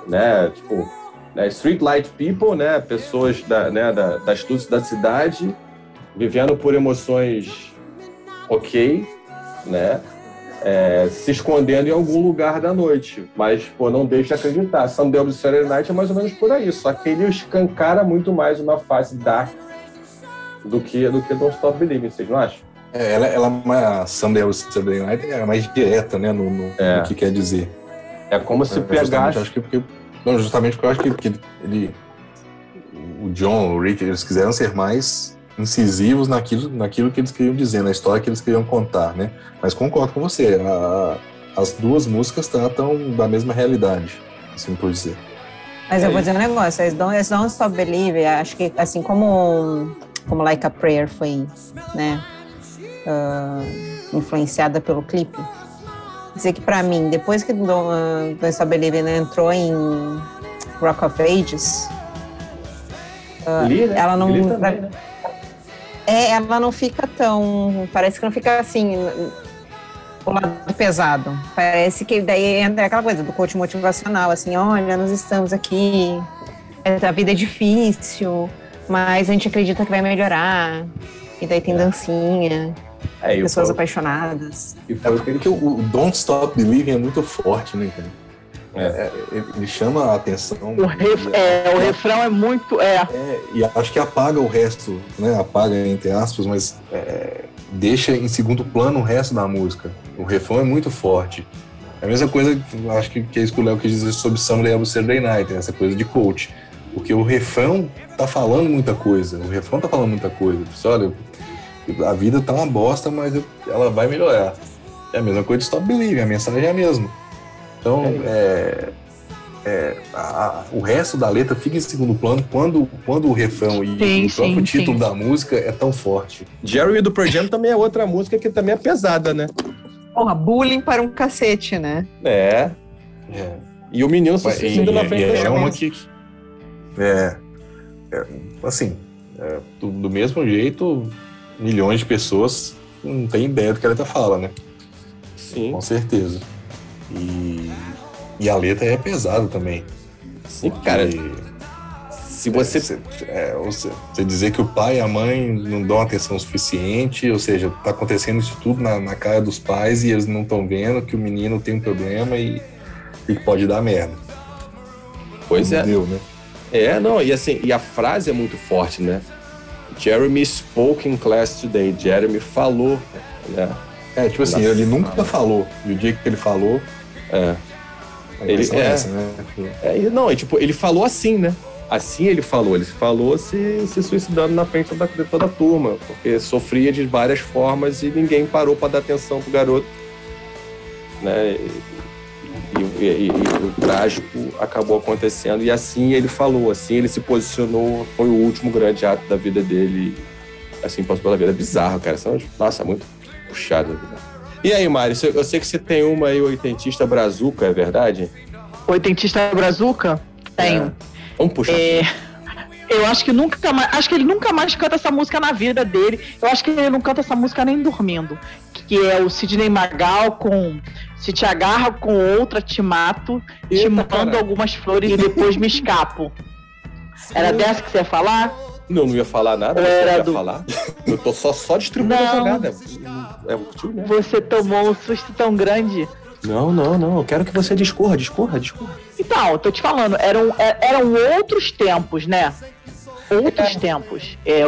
Né? Tipo, né? Streetlight People, né? pessoas da, né? da, das luzes da cidade, vivendo por emoções ok, né? É, se escondendo em algum lugar da noite. Mas, pô, não deixe de acreditar. Someday of Saturday Night é mais ou menos por aí. Só que ele escancara muito mais uma face dark do que, do que Don't Stop Believing, vocês não acham? É, ela, ela é uma Sunday or Saturday Night é mais direta, né, no, no- É. no que quer dizer. É como se É, justamente, pegasse... acho que porque, não, justamente porque eu acho que, que ele, o John, o Rick, eles quiseram ser mais incisivos naquilo, naquilo que eles queriam dizer, na história que eles queriam contar, né? Mas concordo com você, a- as duas músicas tratam da mesma realidade, assim por dizer. Mas É eu vou isso. dizer um negócio, esse Don't, esse Don't Stop Believe, acho que assim como, como Like a Prayer foi, né, ah, influenciada pelo clipe, dizer que pra mim, depois que Don't, ah, Don't Stop Believe né, entrou em Rock of Ages, Lee, né? ela não- também, né? é, ela não fica tão, parece que não fica assim, o lado pesado. Parece que daí entra aquela coisa do coach motivacional, assim, olha, nós estamos aqui, é, a vida é difícil, mas a gente acredita que vai melhorar. E daí tem dancinha, É, pessoas foi, apaixonadas. e É foi porque o, o Don't Stop Believing é muito forte, né, cara? É. É, ele- ele chama a atenção. O, ref, é, o refrão é muito. É, É, e acho que apaga o resto, né? Apaga entre aspas, mas é, deixa em segundo plano o resto da música. O refrão é muito forte. É a mesma coisa que eu acho que, que é isso que o Léo quis dizer sobre Someday I'll Saturday Night, essa coisa de coach. Porque o refrão tá falando muita coisa. O refrão tá falando muita coisa. Você olha, a vida tá uma bosta, mas ela vai melhorar. É a mesma coisa de Stop Believing, a mensagem é a mesma. Então, é, é, a- a- o resto da letra fica em segundo plano quando, quando o refrão e Sim, o próprio sim, título sim. da música é tão forte. Jerry do Jam também é outra música que também é pesada, né? Porra, bullying para um cacete, né? É. É. E o menino se suicida na frente da é uma que. É, é, assim, é, do, do mesmo jeito, milhões de pessoas não têm ideia do que a letra fala, né? Sim, Com certeza. E, e a letra é pesada também. sim, cara. E- Se você. Você, é, você, você dizer que o pai e a mãe não dão atenção suficiente, ou seja, tá acontecendo isso tudo na, na cara dos pais e eles não estão vendo que o menino tem um problema e, e que pode dar merda. Pois é. Deu, né? É, não, e assim, e a frase é muito forte, né? Jeremy spoke in class today. Jeremy falou, né? É, tipo assim, ele nunca falou. E o dia que ele falou, É. a Ele- é. essa, né? é e não, e, tipo, ele falou assim, né? Assim ele falou, ele falou se, se suicidando na frente da, de toda a turma, porque sofria de várias formas e ninguém parou para dar atenção pro garoto, né? E, E, e, e, o trágico acabou acontecendo. E assim ele falou, assim ele se posicionou. Foi o último grande ato da vida dele. Assim, passou pela vida. É bizarro, cara. Nossa, muito puxado. E aí, Mário, eu sei que você tem uma aí, oitentista brazuca, é verdade? Oitentista brazuca? Tenho. É. Vamos puxar. É... Eu acho que nunca mais, acho que ele nunca mais canta essa música na vida dele. Eu acho que ele não canta essa música nem dormindo. Que é o Sidney Magal com Se te agarra com outra, te mato, Eita, te mando cara. algumas flores e depois me escapo. Era dessa que você ia falar? Não, não ia falar nada, você Era ia do... falar. Eu tô só, só distribuindo não, a jogada. É, é, você tomou um susto tão grande. Não, não, não. Eu quero que você discorra, discorra, discorra. Então, eu tô te falando, eram, é, eram outros tempos, né? Outros é. tempos. É,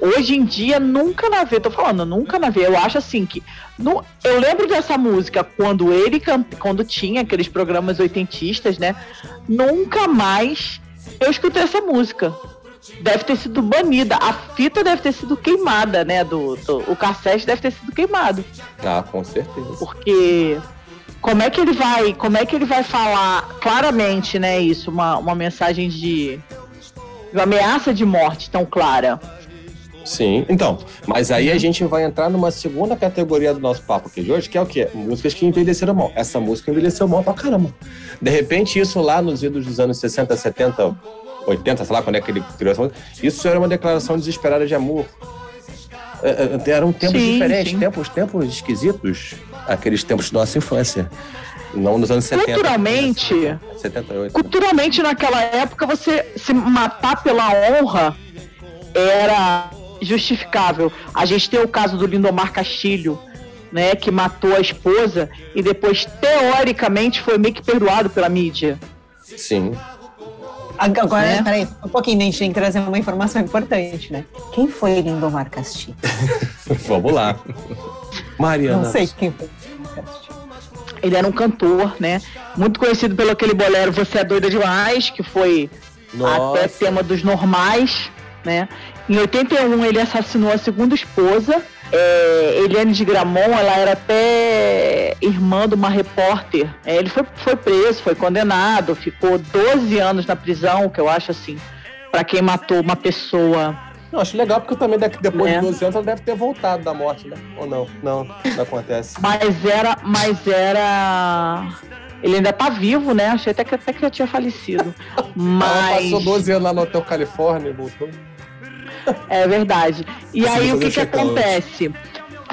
hoje em dia, nunca na vida, tô falando, nunca na vida. Eu acho assim que. No, eu lembro dessa música quando ele quando tinha aqueles programas oitentistas, né? Nunca mais eu escutei essa música. Deve ter sido banida. A fita deve ter sido queimada, né? Do, do o cassete deve ter sido queimado. Ah, com certeza. Porque como é que ele vai, como é que ele vai falar claramente, né, isso, uma, uma mensagem de, uma ameaça de morte tão clara? Sim, então, mas aí a gente vai entrar numa segunda categoria do nosso papo aqui de hoje, que é o quê? Músicas que envelheceram mal. Essa música envelheceu mal pra caramba. De repente, isso lá nos idos dos anos 60, 70, 80, sei lá quando é que ele criou essa música, isso era uma declaração desesperada de amor. É, é, eram tempos sim, diferentes, sim. tempos, tempos esquisitos aqueles tempos da nossa infância. Não nos anos 70. Culturalmente, 78. culturalmente naquela época, você se matar pela honra era justificável. A gente tem o caso do Lindomar Castilho, né, que matou a esposa e depois, teoricamente, foi meio que perdoado pela mídia. Sim. Agora, né? peraí, um pouquinho, a gente tem que trazer uma informação importante, né? Quem foi Lindomar Castilho? Vamos lá. Mariana. Não sei quem foi. Ele era um cantor, né? Muito conhecido pelo aquele bolero Você é Doida Demais, que foi Nossa. até tema dos normais, né? Em 81 ele assassinou a segunda esposa, é, Eliane de Gramont, ela era até irmã de uma repórter. É, ele foi, foi preso, foi condenado, ficou 12 anos na prisão, que eu acho assim, para quem matou uma pessoa não, acho legal porque também depois é. de 12 anos ela deve ter voltado da morte, né? Ou não? Não, não acontece. Mas era. Mas era. Ele ainda tá vivo, né? Achei até que, até que já tinha falecido. Mas. Ela passou 12 anos lá no Hotel Califórnia e voltou. É verdade. E Você aí o que que acontece?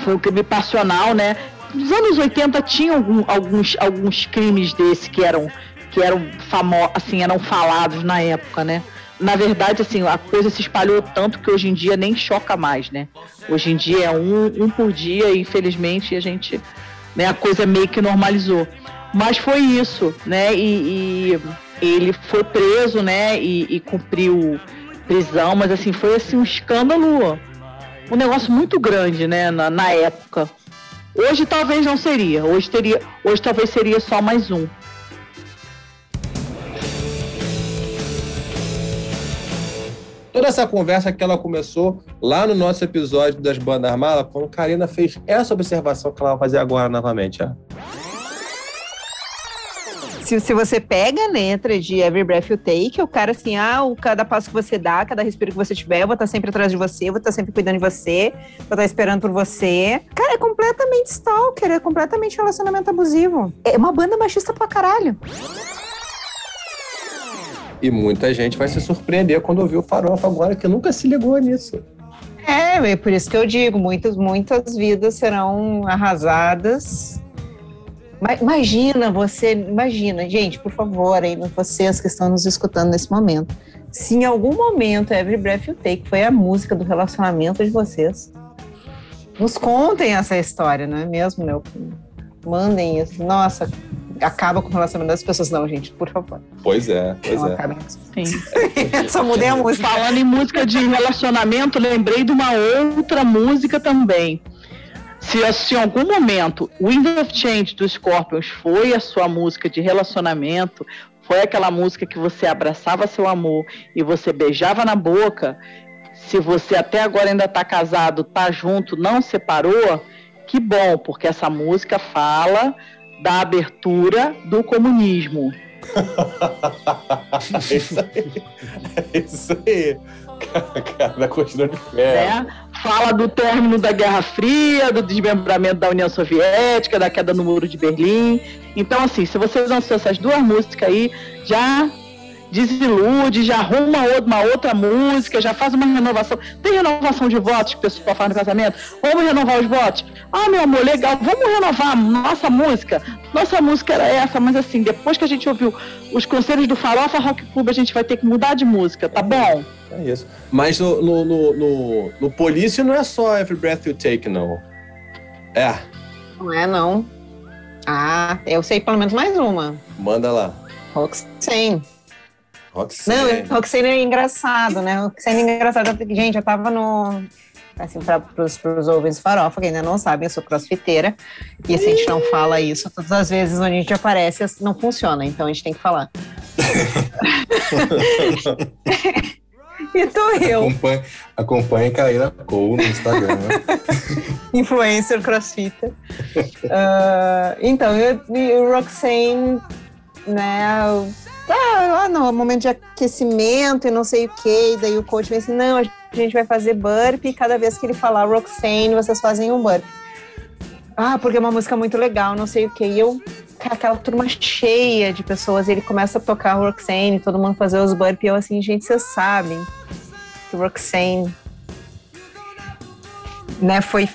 Foi um crime passional, né? Nos anos 80 tinha algum, alguns, alguns crimes desse que eram que eram famosos, assim, eram falados na época, né? na verdade, assim, a coisa se espalhou tanto que hoje em dia nem choca mais, né? Hoje em dia é um, um por dia e infelizmente a gente, né, a coisa meio que normalizou. Mas foi isso, né? E, e ele foi preso, né? E, e, cumpriu prisão, mas assim, foi assim um escândalo, um negócio muito grande, né? Na, na época. Hoje talvez não seria. Hoje teria, hoje talvez seria só mais um. Toda essa conversa que ela começou lá no nosso episódio das bandas armadas, quando Karina fez essa observação que ela vai fazer agora novamente. Ó. Se, se, você pega a letra de Every Breath You Take, o cara assim, ah, o cada passo que você dá, cada respiro que você tiver, eu vou estar sempre atrás de você, eu vou estar sempre cuidando de você, vou estar esperando por você. Cara, é completamente stalker, é completamente relacionamento abusivo. É uma banda machista pra caralho. E muita gente vai se surpreender quando ouvir o Farofa agora, que nunca se ligou nisso. É, é por isso que eu digo, muitas, muitas vidas serão arrasadas. Imagina você, imagina, gente, por favor, aí vocês que estão nos escutando nesse momento, se em algum momento Every Breath You Take foi a música do relacionamento de vocês, nos contem essa história, não é mesmo, meu? Mandem isso. Nossa, acaba com o relacionamento das pessoas. Não, gente, por favor. Pois é, pois não é. Sim. Só mudei a música. Falando em música de relacionamento, lembrei de uma outra música também. Se, em algum momento Wind of Change do Scorpions foi a sua música de relacionamento, foi aquela música que você abraçava seu amor e você beijava na boca, se você até agora ainda está casado, tá junto, não separou, que bom, porque essa música fala da abertura do comunismo. é isso aí. É isso aí. Da cortina de ferro. Né? Fala do término da Guerra Fria, do desmembramento da União Soviética, da queda do Muro de Berlim. Então, assim, se vocês lançou essas duas músicas aí, já desilude, já arruma uma outra música, já faz uma renovação. Tem renovação de votos que o pessoal faz no casamento? Vamos renovar os votos? Ah, meu amor, legal, vamos renovar nossa música. Nossa música era essa, mas assim, depois que a gente ouviu os conselhos do Farofa Rock Club, a gente vai ter que mudar de música, tá bom? É isso. Mas no, no, no, no, no Police não é só Every Breath You Take, não. É. Não é, não. Ah, eu sei pelo menos mais uma. Manda lá. Roxane. Roxane. Não, Roxane é engraçado, né? Roxane é engraçado. Gente, eu tava no. Assim, para os ouvintes farofa, que ainda não sabem, eu sou crossfiteira. E se a gente não fala isso, todas as vezes onde a gente aparece, não funciona. Então a gente tem que falar. e tô eu. Acompanhe, acompanhe Caíra Cole no Instagram. Influencer crossfitter. Uh, então, eu, o Roxane, né? Ah, lá no momento de aquecimento e não sei o que, e daí o coach me assim, não, a gente vai fazer burp e cada vez que ele falar Roxane, vocês fazem um burp. Ah, porque é uma música muito legal, não sei o que. E eu, aquela turma cheia de pessoas, ele começa a tocar Roxane, todo mundo fazer os burp, e eu assim, gente, vocês sabem que Roxane né, foi,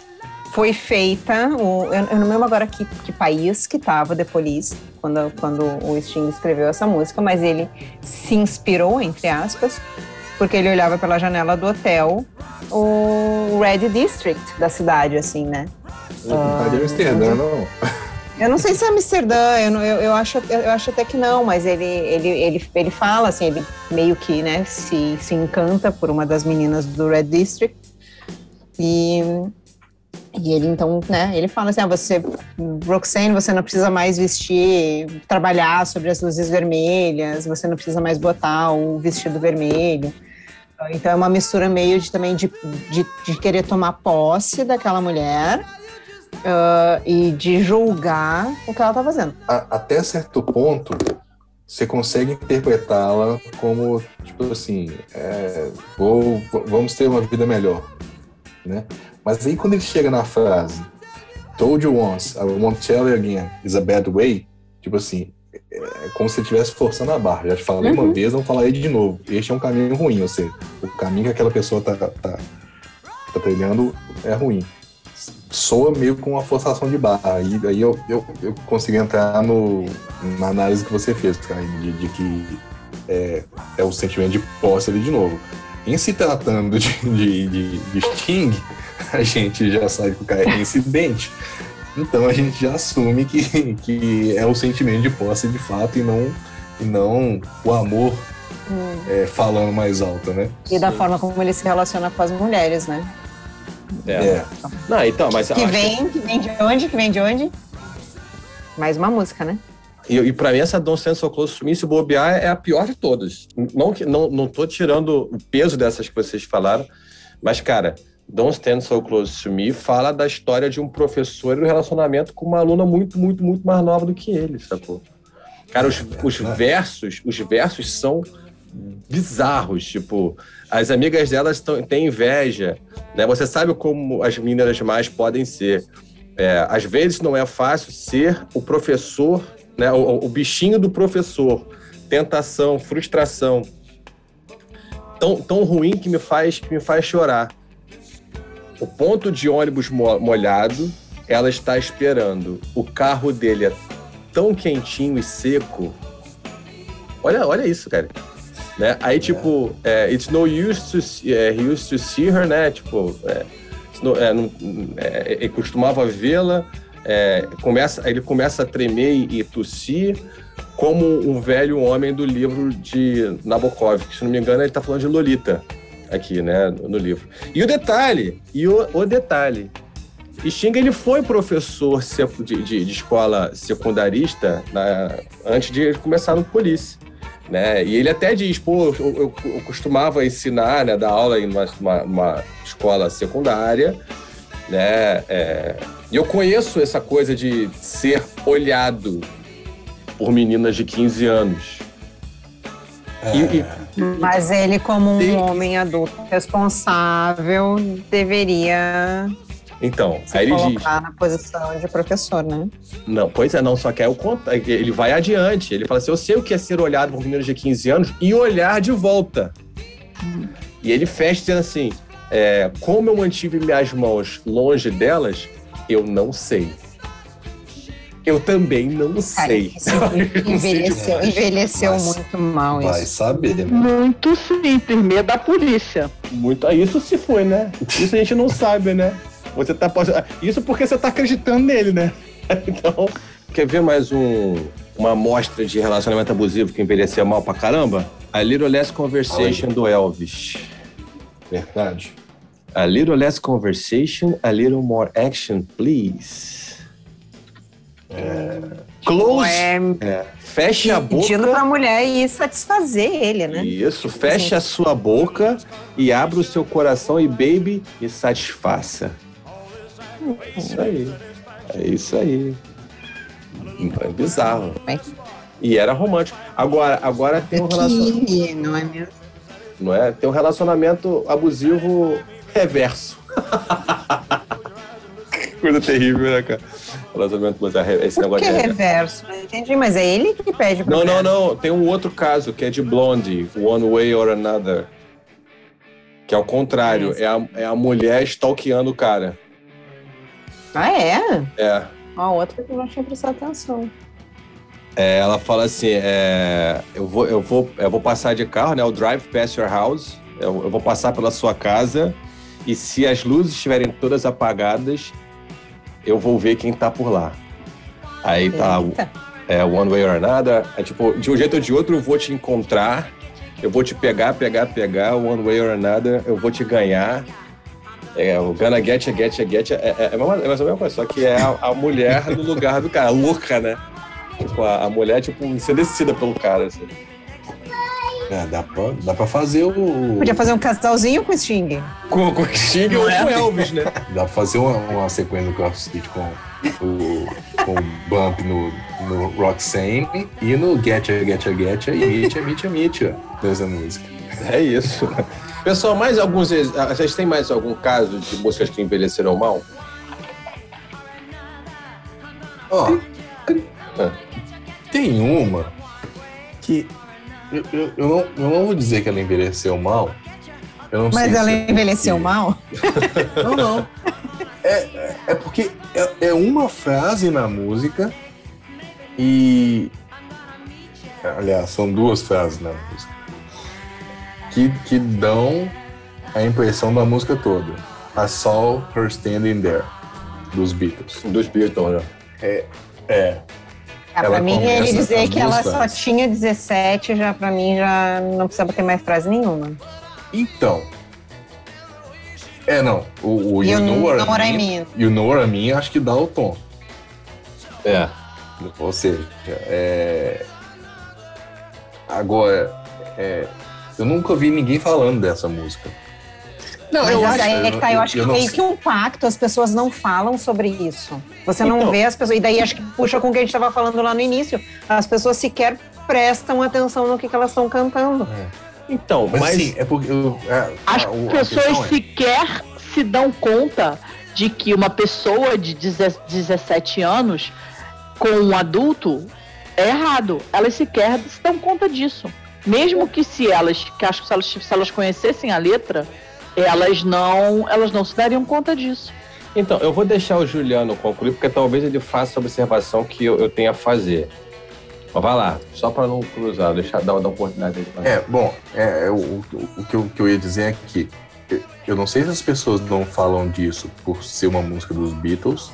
foi feita, o, eu, eu não lembro agora que, que país que tava The Police, quando, quando o Sting escreveu essa música, mas ele se inspirou, entre aspas, porque ele olhava pela janela do hotel o Red District da cidade, assim, né? Não uh, Amsterdã, não. Eu não sei se é Amsterdã, eu, eu, eu, acho, eu acho até que não, mas ele, ele, ele, ele fala, assim, ele meio que, né, se, se encanta por uma das meninas do Red District. E e ele então, né, ele fala assim, ah, você, Roxane, você não precisa mais vestir, trabalhar sobre as luzes vermelhas, você não precisa mais botar o vestido vermelho. Então é uma mistura meio de também de, de, de querer tomar posse daquela mulher uh, e de julgar o que ela tá fazendo. A, até certo ponto, você consegue interpretá-la como, tipo assim, é, vou, vamos ter uma vida melhor, né? Mas aí quando ele chega na frase Told you once, I won't tell you again, is a bad way, tipo assim, é como se ele estivesse forçando a barra. Já te falei uhum. uma vez, não falarei de novo. Este é um caminho ruim, ou seja, o caminho que aquela pessoa tá, tá, tá trilhando é ruim. Soa meio com uma forçação de barra. Aí, aí eu, eu, eu consigo entrar no, na análise que você fez, cara, de, de que é, é o sentimento de posse ali de novo. Em se tratando de, de, de, de Sting, a gente já sabe que o cara é incidente. Então a gente já assume que, que é o sentimento de posse de fato e não, e não o amor hum. é, falando mais alto, né? E da forma como ele se relaciona com as mulheres, né? É. é. Não, então, mas que vem, que vem de onde? Que vem de onde? Mais uma música, né? E, e para mim, essa Don't Stand So Close to Me, se bobear, é a pior de todas. Não, não, não tô tirando o peso dessas que vocês falaram, mas, cara, Don't Stand So Close to Me fala da história de um professor e do relacionamento com uma aluna muito, muito, muito mais nova do que ele, sacou? Cara, os, os versos, os versos são bizarros, tipo, as amigas delas têm inveja, né? Você sabe como as meninas mais podem ser. É, às vezes não é fácil ser o professor, né? O, o bichinho do professor, tentação, frustração, tão, tão ruim que me faz que me faz chorar o ponto de ônibus molhado, ela está esperando. O carro dele é tão quentinho e seco. Olha, olha isso, cara. Né? Aí, é. tipo, é, it's no use to, é, he used to see her, né? Tipo, é, no, é, é, ele costumava vê-la, começa, ele começa a tremer e, e tossir, como um velho homem do livro de Nabokov, que, se não me engano, ele está falando de Lolita aqui, né, no livro. E o detalhe, e o, o detalhe, Sting ele foi professor de, de, de escola secundarista né, antes de começar no Police. Né? E ele até diz, pô, eu, eu, eu costumava ensinar, né, dar aula em uma, uma, uma, escola secundária, né? É, e eu conheço essa coisa de ser olhado por meninas de 15 anos. É, E- e- Mas ele, como um que- homem adulto responsável, deveria Então, se aí ele diz. na posição de professor, né? Não, pois é, não, só que aí o conta, ele vai adiante. Ele fala assim: eu sei o que é ser olhado por meninos de 15 anos e olhar de volta. E ele fecha dizendo assim: é, como eu mantive minhas mãos longe delas, eu não sei. Eu também não Cara, sei. isso Eu não sei envelheceu, envelheceu Mas muito mal vai isso. saber, né? Muito simples, medo da polícia. Muito. ah, Isso se foi, né? Isso a gente não sabe, né? Você tá. Isso porque você tá acreditando nele, né? Então. Quer ver mais um, uma amostra de relacionamento abusivo que envelheceu mal pra caramba? A Little Less Conversation do Elvis. Verdade. A little less conversation, a little more action, please. Close. É É, Feche a pedindo boca. pra mulher ir satisfazer ele, né? Isso, feche a sua boca e abra o seu coração e, baby, me satisfaça. É isso aí. É isso aí. É bizarro. É. E era romântico. Agora, agora tem um relacionamento. Não é mesmo? Não é? Tem um relacionamento abusivo reverso. Coisa terrível, né, cara? Relacionamento abusivo. Esse Por negócio que de reverso? Não entendi, mas é ele que pede pra Não, não, não. Tem um outro caso que é de Blondie, One Way or Another. Que é o contrário, Esse. é a, é a mulher stalkeando o cara. Ah, é? É. Ó, outra que eu não tinha prestado atenção. É, ela fala assim: é, eu, vou, eu, vou, eu vou passar de carro, né? O drive past your house. Eu, eu vou passar pela sua casa. E se as luzes estiverem todas apagadas, eu vou ver quem tá por lá. Aí tá o- Eita. é one way or another. É tipo, de um jeito ou de outro eu vou te encontrar. Eu vou te pegar, pegar, pegar. One way or another. Eu vou te ganhar. É, o gonna get get get. É, é, é mais é mais ou menos coisa, só que é a, a mulher no lugar do cara, louca, né? Tipo, a, a mulher, tipo, ensedecida pelo cara, assim. É, dá, pra, dá pra fazer o. Podia fazer um casalzinho com o Sting. Com, com o Sting ou com o Elvis, né? Dá pra fazer uma, uma sequência do CrossFit com o, com o Bump no, no Roxanne e no Getcha, Getcha, Getcha e Mitcha, Mitcha, Mitcha dessa música. É isso. Pessoal, mais alguns. Vocês têm mais algum caso de músicas que envelheceram mal? Ó, Ah. tem uma que eu, eu, eu não, eu não vou dizer que ela envelheceu mal. Eu não Mas sei ela se- envelheceu mal? Não, não. É, é porque é, é uma frase na música e. Aliás, são duas frases na música que, que dão a impressão da música toda. I saw her standing there, dos Beatles. Dos Beatles, né? É. Ah, Ela pra mim, ele dizer que ela só tinha 17, já pra mim já não precisava ter mais frase nenhuma. Então. É, não. O, o E You eu Know não What I mean. You Know What I Mean acho que dá o tom. É. Ou seja, é... agora, é, eu nunca vi ninguém falando dessa música. Não, Mas aí é que tá, eu acho que não meio sei. que um pacto, as pessoas não falam sobre isso. Você não Então. vê as pessoas. E daí acho que puxa com o que a gente estava falando lá no início. As pessoas sequer prestam atenção no que, que elas estão cantando. Então, Mas, mas. assim, é porque. eu- é, As a- a pessoas é- sequer se dão conta de que uma pessoa de 10 17 anos com um adulto é errado. Elas sequer se dão conta disso. Mesmo que se elas, que acho que se elas, se elas conhecessem a letra, elas não, elas não se dariam conta disso. Então, eu vou deixar o Juliano concluir, porque talvez ele faça a observação que eu, eu tenha a fazer. Mas vai lá, só para não cruzar, deixar dar, dar oportunidade dele. É, bom, é, é, o, o, o que eu, que eu ia dizer é que eu- eu não sei se as pessoas não falam disso por ser uma música dos Beatles.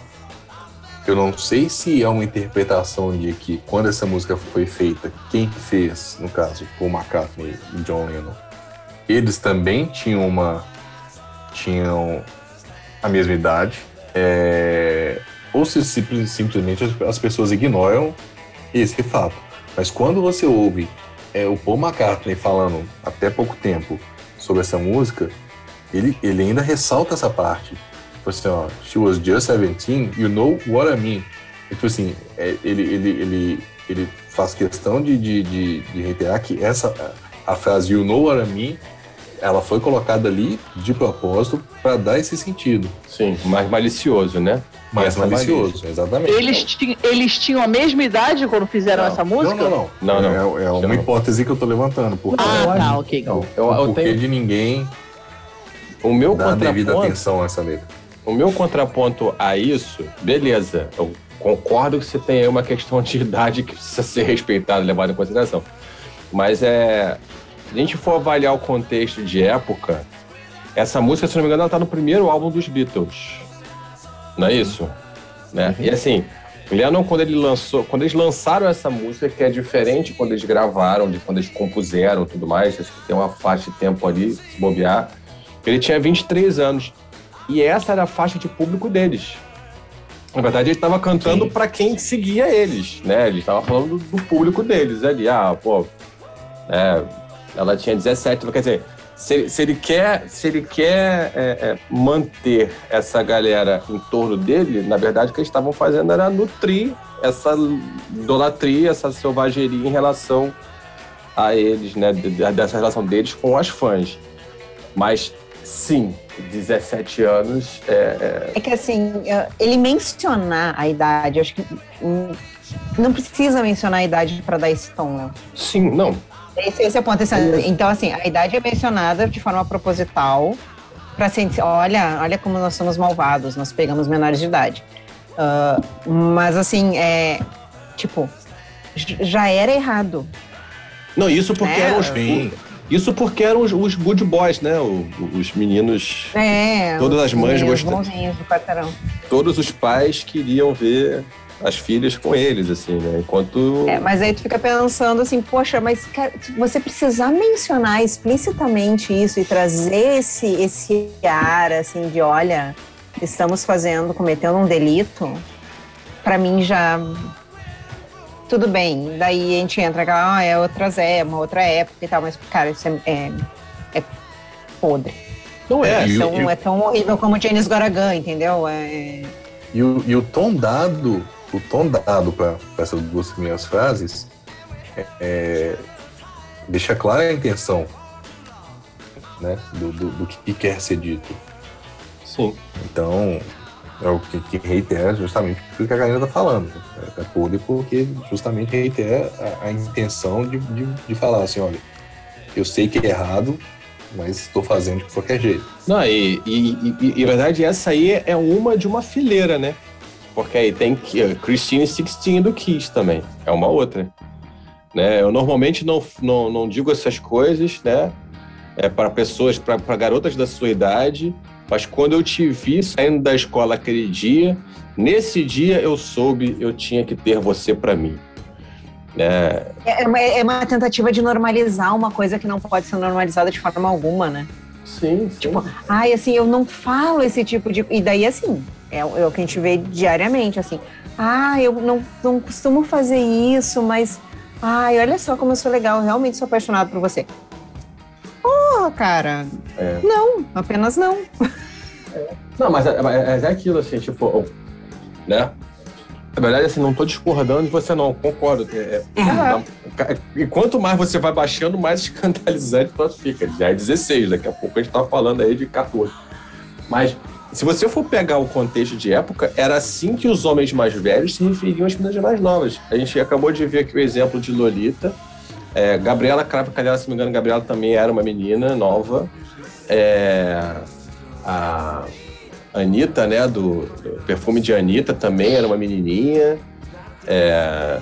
Eu não sei se é uma interpretação de que quando essa música foi feita, quem fez, no caso, Paul McCartney e John Lennon, eles também tinham uma tinham a mesma idade, é, ou se simples- simplesmente as, as pessoas ignoram esse fato. Mas quando você ouve é, o Paul McCartney falando até pouco tempo sobre essa música, ele, ele ainda ressalta essa parte. tipo assim, ó, she was just 17, you know what I mean. Tipo assim, é, ele, ele, ele, ele faz questão de, de, de, de reiterar que essa, a frase you know what I mean, ela foi colocada ali de propósito para dar esse sentido. Sim, mais malicioso, né? Mais Essa malicioso, malícia. exatamente. Eles, ti- eles tinham a mesma idade quando fizeram Não. essa Não, música? não, não. Não, não. É, é uma Não. hipótese que eu tô levantando. Porque, Ah, tá, ok. não, Eu- o eu porquê tenho- de ninguém O meu dar a devida contraponto, atenção a essa letra. o meu contraponto a isso, beleza, eu concordo que você tem aí uma questão de idade que precisa ser respeitada, levada em consideração. Mas é. Se a gente for avaliar o contexto de época, essa música, se não me engano, ela tá no primeiro álbum dos Beatles. Não é isso? Né? E assim, o Lennon, quando ele lançou, quando eles lançaram essa música, que é diferente quando eles gravaram, de quando eles compuseram e tudo mais, acho que tem uma faixa de tempo ali, se bobear, ele tinha 23 anos. E essa era a faixa de público deles. Na verdade, ele estava cantando para quem seguia eles, né? Ele estava falando do, do público deles ali. Ah, pô, é, ela tinha 17, quer dizer, se, se ele quer, se ele quer é, é, manter essa galera em torno dele, na verdade, o que eles estavam fazendo era nutrir essa idolatria, essa selvageria em relação a eles, né? de- de- Dessa relação deles com as fãs. Mas, sim, 17 anos é, é, É que assim, ele mencionar a idade, acho que não precisa mencionar a idade para dar esse tom, Léo. Sim, não. Esse, esse é o ponto. Esse- então, assim, a idade é mencionada de forma proposital para ser, olha, olha como nós somos malvados, nós pegamos menores de idade. Ah, mas, assim, é, tipo, já era errado. Não, isso porque É, eram os. sim. Isso porque eram os, os good boys, né? O- os meninos. É, Todas as mães quarteirão. Todos os pais queriam ver as filhas com eles, assim, né? Enquanto. É, mas aí tu fica pensando assim, poxa, mas cara, você precisar mencionar explicitamente isso e trazer esse, esse ar, assim, de olha, estamos fazendo, cometendo um delito, pra mim já... Tudo bem, daí a gente entra, aquela, ah, é outras é, uma outra época e tal, mas, cara, isso é, é, é podre. Não é. É, e o- tão, e o- é tão horrível como Janis Goragan, entendeu? É, E o, e o tom dado, o tom dado para essas duas primeiras frases é, é, deixa clara a intenção né, do, do, do que quer ser dito. Sim. Então, é o que, que reitera justamente o que a Karina está falando. É, é podre porque justamente reitera a, a intenção de, de, de falar assim, olha, eu sei que é errado, mas estou fazendo de qualquer jeito. Não, e, e, e, e, na verdade essa aí é uma de uma fileira, né? Porque aí tem que- eh, Christine Sixteen do Kiss também. É uma outra. Né? Eu normalmente não, não, não digo essas coisas, né? É para pessoas, para garotas da sua idade, mas quando eu te vi saindo da escola aquele dia, nesse dia eu soube eu tinha que ter você para mim. Né? é, uma, é uma tentativa de normalizar uma coisa que não pode ser normalizada de forma alguma, né? Sim, sim. Tipo, ai, assim, eu não falo esse tipo de. E daí, assim, é, o- é o que a gente vê diariamente, assim. Ah, eu não, não costumo fazer isso, mas. Ai, olha só como eu sou legal, eu realmente sou apaixonado por você. Porra, cara. É. Não, apenas não. Não, mas é, mas é aquilo, assim, tipo, né? Na verdade, assim, não tô discordando de você, não, concordo. É, é. E quanto mais você vai baixando, mais escandalizante troço fica. Já é 16, daqui a pouco a gente tá falando aí de 14. Mas, se você for pegar o contexto de época, era assim que os homens mais velhos se referiam às meninas mais novas. A gente acabou de ver aqui o exemplo de Lolita. É, Gabriela Cravo se não me engano, Gabriela também era uma menina nova. É, a Anitta, né, do, do perfume de Anitta também era uma menininha. É,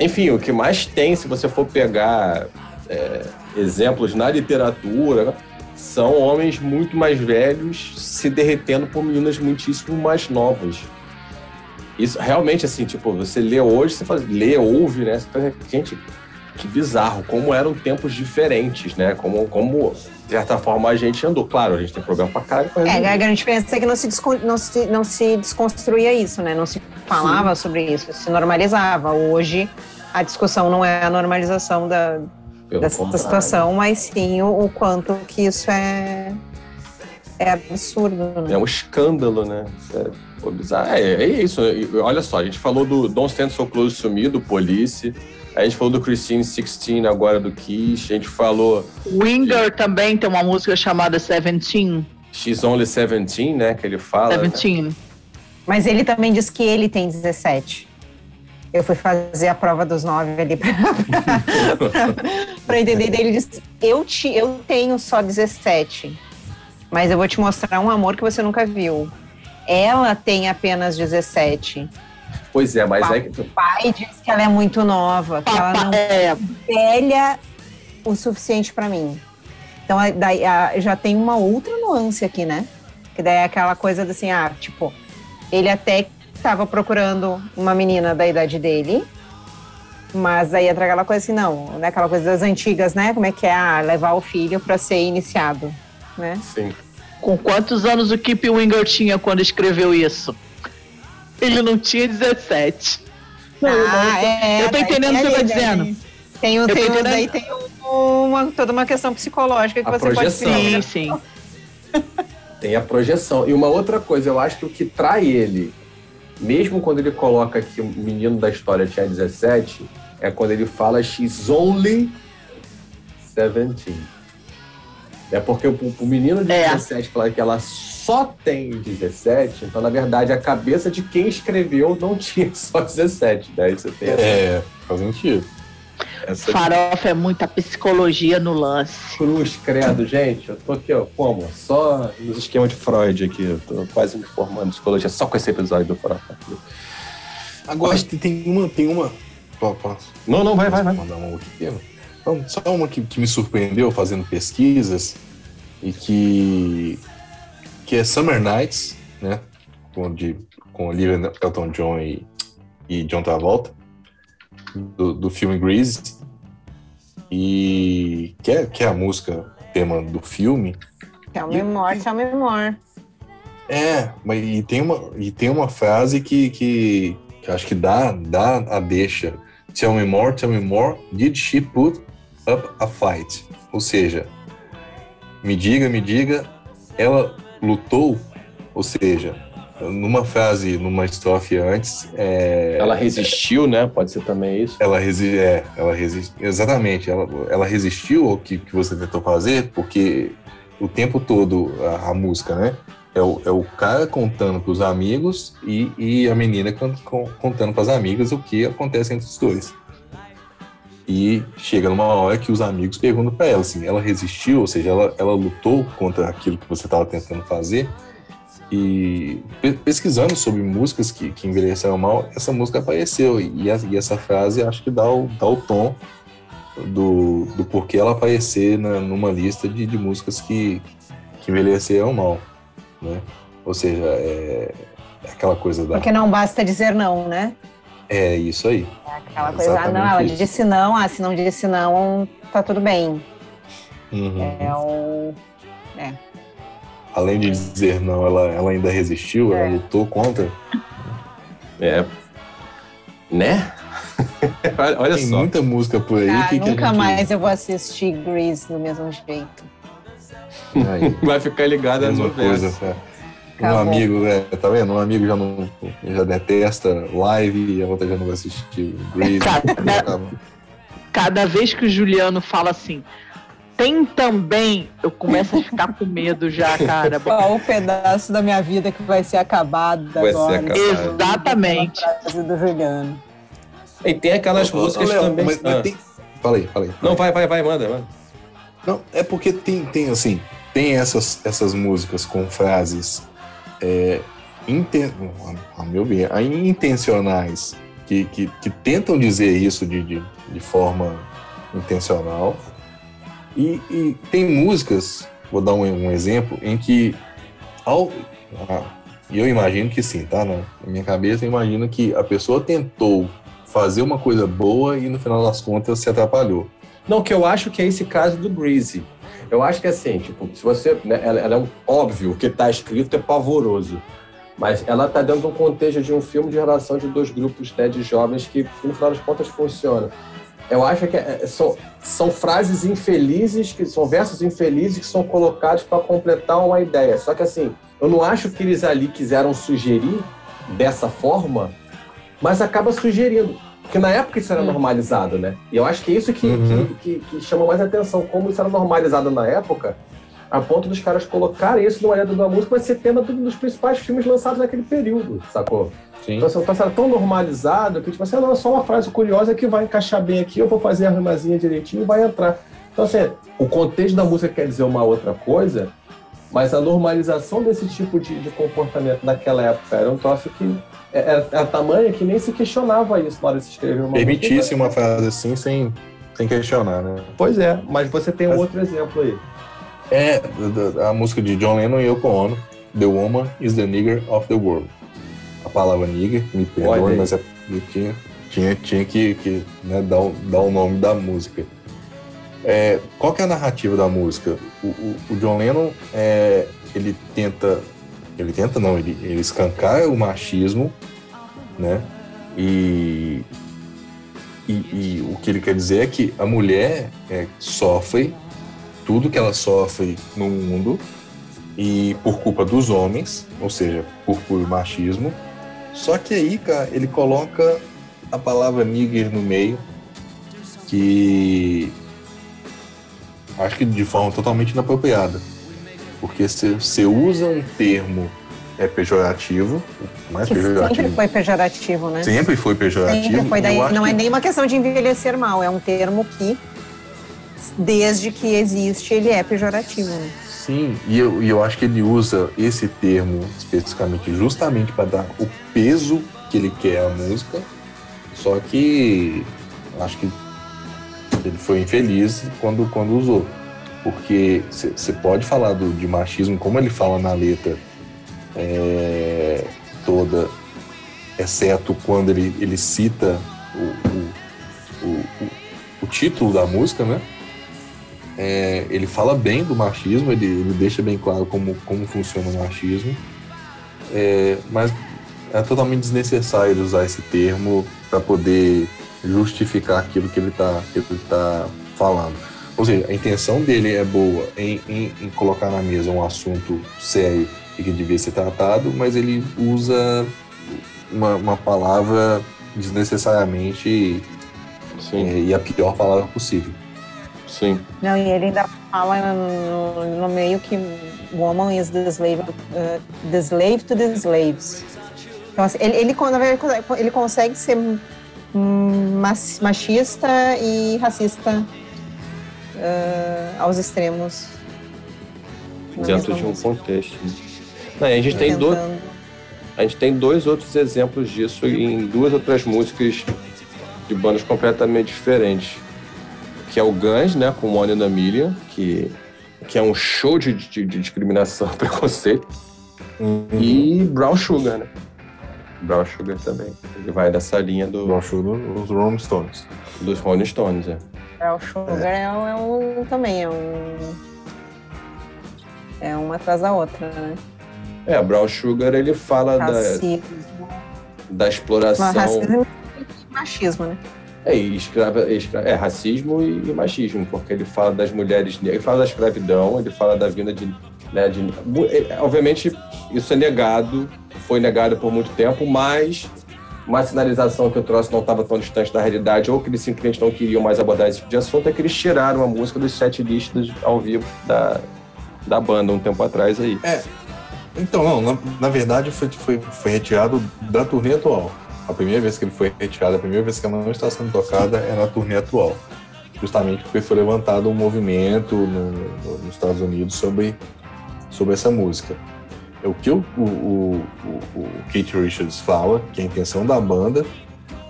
enfim, o que mais tem, se você for pegar é, exemplos na literatura, são homens muito mais velhos se derretendo por meninas muitíssimo mais novas. Isso realmente, assim, tipo, você lê hoje, você fala, lê, ouve, né? Você fala, gente, que bizarro, como eram tempos diferentes, né? Como, como de certa forma, a gente andou. Claro, a gente tem problema pra caralho com É, a grande diferença é que não se, não se, não se desconstruía isso, né? Não se falava sobre isso, se normalizava. Hoje, a discussão não é a normalização da, Pelo dessa contrário. situação, mas sim o, o quanto que isso é é absurdo. Né? É um escândalo, né? É, é, é isso. Olha só, a gente falou do Don't Stand So Close to Me, do Police. A gente falou do Christine 16 agora do Kiss. A gente falou. Winger de... também tem uma música chamada Seventeen. She's Only 17, né? Que ele fala. Seventeen. Né? Mas ele também diz que ele tem 17. Eu fui fazer a prova dos nove ali para entender. Daí ele disse: eu, te, eu tenho só 17, mas eu vou te mostrar um amor que você nunca viu. Ela tem apenas 17. Pois é, mas o é que. O pai diz que ela é muito nova, que ela não é velha o suficiente para mim. Então, daí, já tem uma outra nuance aqui, né? Que daí é aquela coisa assim, ah, tipo, ele até estava procurando uma menina da idade dele, mas aí entra aquela coisa assim, não, né? Aquela coisa das antigas, né? Como é que é? Ah, levar o filho para ser iniciado, né? Sim. Com quantos anos o Kip Winger tinha quando escreveu isso? Ele não tinha 17. Não, ah, eu, é, eu tô entendendo o que você tá dizendo. Tem, um, tem, um, daí tem uma, toda uma questão psicológica que a você projeção, pode Sim, sim. Tem a projeção. E uma outra coisa, eu acho que o que trai ele mesmo quando ele coloca que o menino da história tinha 17, é quando ele fala she's only 17. É porque o, o menino de é. 17 fala que ela só tem 17, então na verdade a cabeça de quem escreveu não tinha só 17. Daí você tem É, faz sentido. Essa Farofa é muita psicologia no lance. Cruz, credo, gente. Eu tô aqui, ó, como? Só nos esquemas de Freud aqui. Eu tô quase me formando em psicologia só com esse episódio do Farofa. Agora tem uma. Tem uma. Posso? Não, não, vai, vai, vai. Mandar uma aqui. Então, só uma que, que me surpreendeu fazendo pesquisas e que. que é Summer Nights, né? Com, de, com Olivia Elton John e, e John Travolta do, do filme Grease, e que é, que é a música tema do filme. Tell me more, tell me more. É, mas e tem uma, e tem uma frase que, que, que acho que dá, dá a deixa. Tell me more, tell me more. Did she put up a fight? Ou seja, me diga, me diga, ela lutou? Ou seja, numa frase, numa estrofe antes. É, ela resistiu, né? Pode ser também isso. Ela resistiu, é, ela resistiu. Exatamente, ela, ela resistiu ao que, que você tentou fazer, porque o tempo todo a, a música, né? É o, é o cara contando para os amigos e, e a menina contando para as amigas o que acontece entre os dois. E chega numa hora que os amigos perguntam para ela assim: ela resistiu, ou seja, ela, ela lutou contra aquilo que você estava tentando fazer. E pesquisando sobre músicas que, que envelheceram mal, essa música apareceu. E, a, e essa frase acho que dá o, dá o tom do, do porquê ela aparecer na, numa lista de, de músicas que, que envelheceram mal. Né? Ou seja, é, é aquela coisa da. Porque não basta dizer não, né? É isso aí. É aquela coisa, ah, não, ela isso. disse não, ah, se não disse não, tá tudo bem. Uhum. É o. É além de dizer não, ela, ela ainda resistiu, é. ela lutou contra. É. Né? Olha Tem só. muita música por aí. Ah, que nunca que gente... mais eu vou assistir Grease do mesmo jeito. Aí. Vai ficar ligada no coisa. É. Um amigo, é, tá vendo? Um amigo já não já detesta live e a outra já não vai assistir Grease. Cada, cada vez que o Juliano fala assim, tem também. Eu começo a ficar com medo já, cara. Qual o pedaço da minha vida que vai ser acabado vai agora? Ser acabado. Exatamente. Do Juliano. E tem aquelas músicas também. Mas, mas ah. tem... Falei, falei. Não, vai, vai, vai, manda, manda. Não, é porque tem, tem assim, tem essas, essas músicas com frases é, inten... a meu ver, intencionais que, que, que tentam dizer isso de, de, de forma intencional e, e tem músicas, vou dar um, um, exemplo, em que ao, ah, eu imagino que sim, tá? Na minha cabeça eu imagino que a pessoa tentou fazer uma coisa boa e no final das contas se atrapalhou. Não, que eu acho que é esse caso do Breezy. Eu acho que assim, tipo, se você. Né, ela, ela, é um, óbvio, o que está escrito é pavoroso. Mas ela está dentro de um contexto de um filme de relação de dois grupos né, de jovens que, no final das contas, funciona. Eu acho que é, são, são frases infelizes, que são versos infelizes que são colocados para completar uma ideia. Só que assim, eu não acho que eles ali quiseram sugerir dessa forma, mas acaba sugerindo. Porque na época isso era hum. normalizado, né? E eu acho que é isso que, uhum. que, que, que, chama mais atenção, como isso era normalizado na época, a ponto dos caras colocarem isso numa letra da música vai ser tema dos principais filmes lançados naquele período, sacou? Sim. Então, assim, era tão normalizado que, tipo assim, ah, não, é só uma frase curiosa que vai encaixar bem aqui, eu vou fazer a rimazinha direitinho e vai entrar. Então, assim, o contexto da música quer dizer uma outra coisa, mas a normalização desse tipo de, de comportamento naquela época era um troço que era, era tamanho que nem se questionava isso na hora de se escrever uma Permitisse música. uma frase assim sem, sem questionar, né? Pois é, mas você tem um mas, outro exemplo aí. É a música de John Lennon e Yoko Ono, The Woman is the Nigger of the World a palavra nigger, me perdoe, mas é, tinha, tinha, tinha que, que né, dar, dar o nome da música. É, qual que é a narrativa da música? O, o, o John Lennon, é, ele tenta, ele tenta não, ele, ele escancara o machismo, né? E, e, e, o que ele quer dizer é que a mulher é, sofre tudo que ela sofre no mundo e por culpa dos homens, ou seja, por puro machismo, só que aí, cara, ele coloca a palavra nigger no meio, que acho que de forma totalmente inapropriada. Porque você usa um termo é pejorativo, mais que pejorativo. Sempre foi pejorativo, né? Sempre foi pejorativo. Sempre foi, daí, não é que... é nem uma questão de envelhecer mal, é um termo que, desde que existe, ele é pejorativo. Né? Sim, e eu, e eu acho que ele usa esse termo especificamente justamente para dar o peso que ele quer à música, só que acho que ele foi infeliz quando, quando usou. Porque você pode falar do, de machismo, como ele fala na letra é, toda, exceto quando ele, ele cita o, o, o, o título da música, né? É, ele fala bem do machismo, ele, ele, deixa bem claro como, como funciona o machismo, é, mas é totalmente desnecessário usar esse termo para poder justificar aquilo que ele está tá falando. Ou seja, a intenção dele é boa em, em, em, colocar na mesa um assunto sério e que devia ser tratado, mas ele usa uma, uma palavra desnecessariamente é, e a pior palavra possível. Sim. Não, e ele ainda fala no, no meio que woman is the slave, uh, the slave to the slaves. Então, assim, ele, ele, ele consegue ser machista e racista uh, aos extremos. Dentro de um contexto. Não, a, gente tem dois, a gente tem dois outros exemplos disso em duas outras músicas de bandas completamente diferentes que é o Guns, né, com One in a Million, que, que é um show de, de, de discriminação e preconceito. Uhum. E Brown Sugar, né? Brown Sugar também. Ele vai dessa linha do. Brown Sugar, os Rolling Stones. Dos Rolling Stones, é. Brown Sugar é, é, um, é um, também, é um. É uma atrás da outra, né? É, Brown Sugar ele fala da, da exploração. Racismo e machismo, né? É, escrava, é racismo e, e, machismo, porque ele fala das mulheres negras, ele fala da escravidão, ele fala da vinda de, né, de. É, obviamente, isso é negado, foi negado por muito tempo, mas uma sinalização que eu trouxe não estava tão distante da realidade, ou que eles simplesmente não queriam mais abordar esse tipo de assunto, é que eles tiraram a música dos sete listas ao vivo da, da banda um tempo atrás aí. É. Então, não, na, na verdade foi, foi, foi retirado da turnê atual. A primeira vez que ele foi retirado, a primeira vez que ela não está sendo tocada é na turnê atual. Justamente porque foi levantado um movimento no, no, nos Estados Unidos sobre, sobre essa música. É o que o, o, o, o Keith Richards fala, que a intenção da banda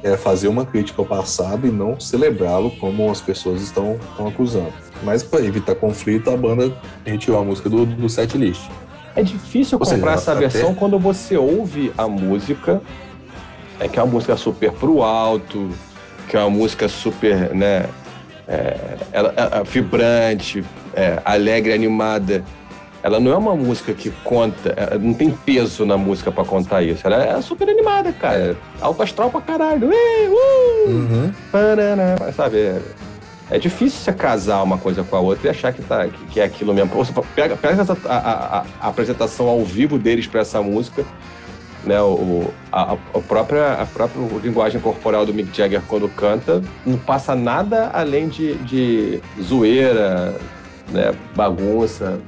é fazer uma crítica ao passado e não celebrá-lo como as pessoas estão, estão acusando. Mas para evitar conflito, a banda retirou a música do, do set list. É difícil comprar seja, essa versão até... quando você ouve a música é que é uma música super pro alto, que é uma música super, né, é, ela, é, é vibrante, é, alegre, animada. ela não é uma música que conta, não tem peso na música para contar isso. Ela é super animada, cara. Alto astral pra caralho. Ui, uh, uhum. sabe? É, é, difícil você casar uma coisa com a outra e achar que, tá, que, que é aquilo mesmo. Você pega, pega a, a, a, apresentação ao vivo deles para essa música, né? O, a, a, própria, a própria linguagem corporal do Mick Jagger quando canta não passa nada além de, de zoeira, né? bagunça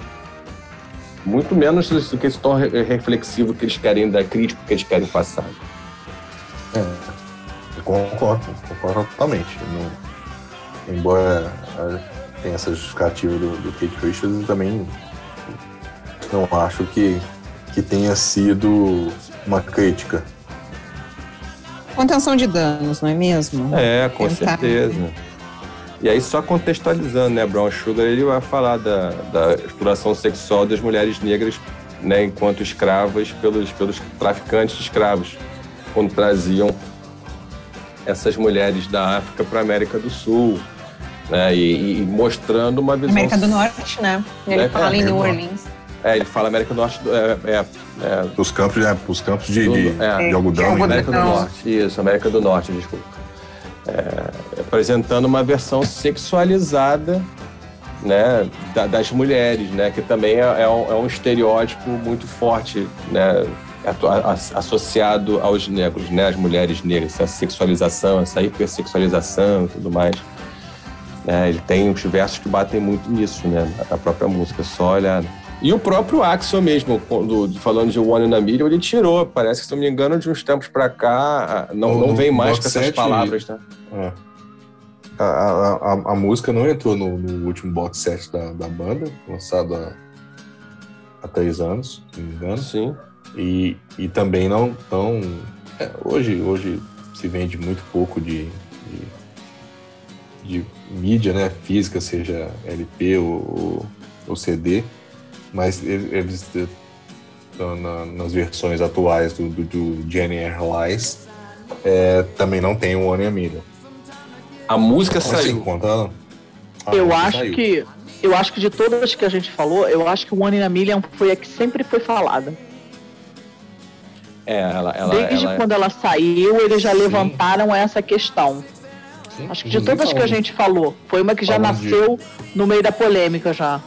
muito menos do que esse tom reflexivo que eles querem dar, crítico que eles querem passar. É, eu concordo, concordo totalmente. Não, embora tenha essa justificativa do, do Kate Richards, eu também não acho que, que tenha sido uma crítica. Contenção de danos, não é mesmo? É, com Tentar. certeza. E aí, só contextualizando, né, Brown Sugar, ele vai falar da, da exploração sexual das mulheres negras, né, enquanto escravas pelos, pelos traficantes de escravos, quando traziam essas mulheres da África para a América do Sul, né, e, e, mostrando uma visão... América do Norte, né? Ele né? fala é, em New Orleans. É, ele fala América do Norte. É, é, é, os campos, é, os campos de, de, é, de algodão. América do Norte, isso, América do Norte, desculpa é, apresentando uma versão sexualizada né, da, das mulheres, né, que também é, é, um, é um, estereótipo muito forte, né, associado aos negros, né, às mulheres negras, essa sexualização, essa hipersexualização e tudo mais. É, ele tem uns versos que batem muito nisso, né, na própria música, só olhar. E o próprio Axel mesmo, quando, falando de One in a Million, ele tirou. Parece que, se não me engano, de uns tempos para cá, não, não vem mais com essas palavras, né? É. A, a, a, música não entrou no, no, último box set da, da banda, lançado há, há três anos, se não me engano. Sim. E, e também não tão. É, hoje, hoje se vende muito pouco de, de, de mídia né, física, seja LP ou, ou CD mas eles na, nas versões atuais do, do, do Jenny Lies é, também não tem o One a Million. A música assim, saiu. Contando, eu acho saiu. que eu acho que de todas que a gente falou, eu acho que o One in a Million foi a que sempre foi falada. É, ela, ela Desde ela... quando ela saiu, eles já Sim. levantaram essa questão. Sim, acho que de todas que a gente falou, foi uma que já nasceu de... no meio da polêmica já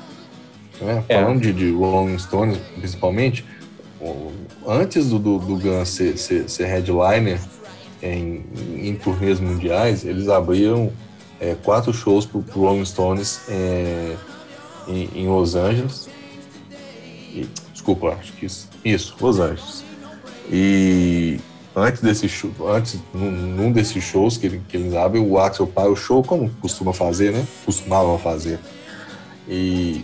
né? É. Falando de, de Rolling Stones, principalmente, antes do, do, do Guns ser, ser, ser headliner em, em turnês mundiais, eles abriram é, quatro shows para o Rolling Stones é, em, em, Los Angeles. E, desculpa, acho que isso, isso, Los Angeles. E antes desse show, antes num, num desses shows que, que eles abrem, o Axel para o show como costuma fazer, né? Costumava fazer. E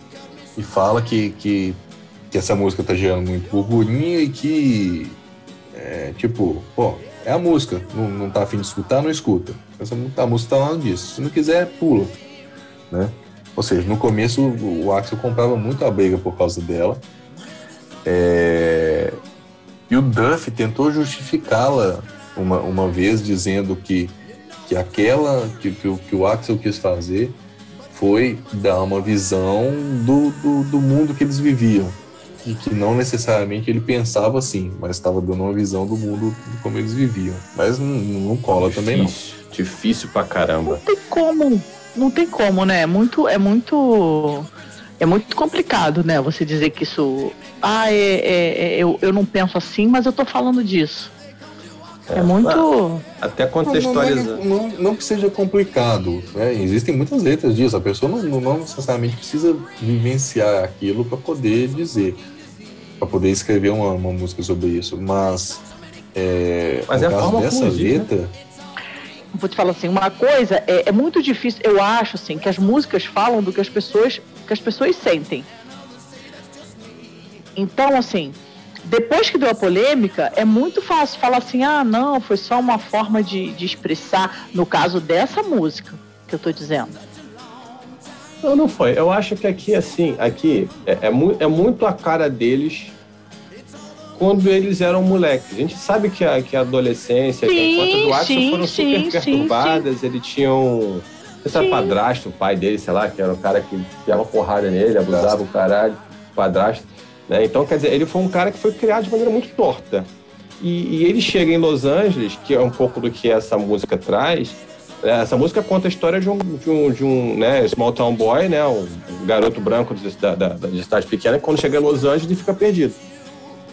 e fala que, que, que essa música tá gerando muito burburinho e que, é, tipo, pô, é a música, não, não tá afim de escutar, não escuta. Essa, a música tá falando disso. Se não quiser, pula, né? Ou seja, no começo o Axel comprava muito a briga por causa dela. É... E o Duff tentou justificá-la uma, uma vez, dizendo que, que aquela que, que, que o Axel quis fazer foi dar uma visão do, do, do, mundo que eles viviam. E que não necessariamente ele pensava assim, mas estava dando uma visão do mundo de como eles viviam. Mas não, não cola difícil, também, não. Difícil pra caramba. Não tem como. Não tem como, né? É muito. É muito. É muito complicado, né? Você dizer que isso. Ah, é, é, é eu, eu não penso assim, mas eu tô falando disso. É, é muito. Até contextualizando. Não, não, não, que seja complicado. Né? Existem muitas letras disso. A pessoa não, não necessariamente precisa vivenciar aquilo para poder dizer, para poder escrever uma, uma, música sobre isso. Mas, é, Mas no é caso dessa letra. Né? Vou te falar assim, uma coisa é, é muito difícil. Eu acho assim que as músicas falam do que as pessoas que as pessoas sentem. Então, assim, depois que deu a polêmica, é muito fácil falar assim: ah, não, foi só uma forma de, de expressar, no caso dessa música que eu tô dizendo. Não, não foi. Eu acho que aqui, assim, aqui é, é, mu é muito a cara deles quando eles eram moleques. A gente sabe que a, que a adolescência, sim, que a infância do Axel foram sim, super perturbadas, sim, ele tinha um. Não sei se era padrasto, o pai dele, sei lá, que era o cara que dava porrada nele, abusava o caralho. padrasto. Né? Então, quer dizer, ele foi um cara que foi criado de maneira muito torta. E, e, ele chega em Los Angeles, que é um pouco do que essa música traz. É, essa música conta a história de um, de um, de um né, small town boy, né, um garoto branco de, da, da, de cidade pequena, que quando chega em Los Angeles ele fica perdido.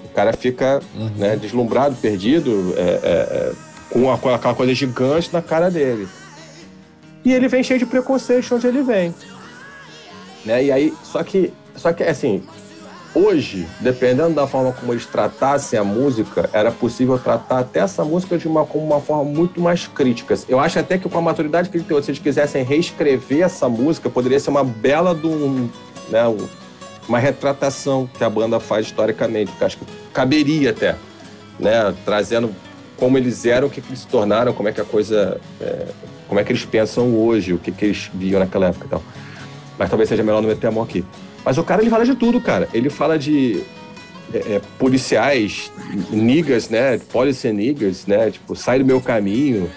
O cara fica uhum. né, deslumbrado, perdido, é, é, é com aquela coisa gigante na cara dele. E ele vem cheio de preconceito onde ele vem. Né? E aí, só que, só que assim, hoje, dependendo da forma como eles tratassem a música, era possível tratar até essa música de uma, como uma forma muito mais crítica. Eu acho até que com a maturidade que ele tem, se eles quisessem reescrever essa música, poderia ser uma bela de um, né, uma retratação que a banda faz historicamente, que acho que caberia até, né, trazendo como eles eram, o que, que eles se tornaram, como é que a coisa, é, como é que eles pensam hoje, o que, que eles viam naquela época e tal. Mas talvez seja melhor não meter a mão aqui. Mas o cara, ele fala de tudo, cara. Ele fala de é, é, policiais, niggas, né? Policy niggas, né? Tipo, sai do meu caminho.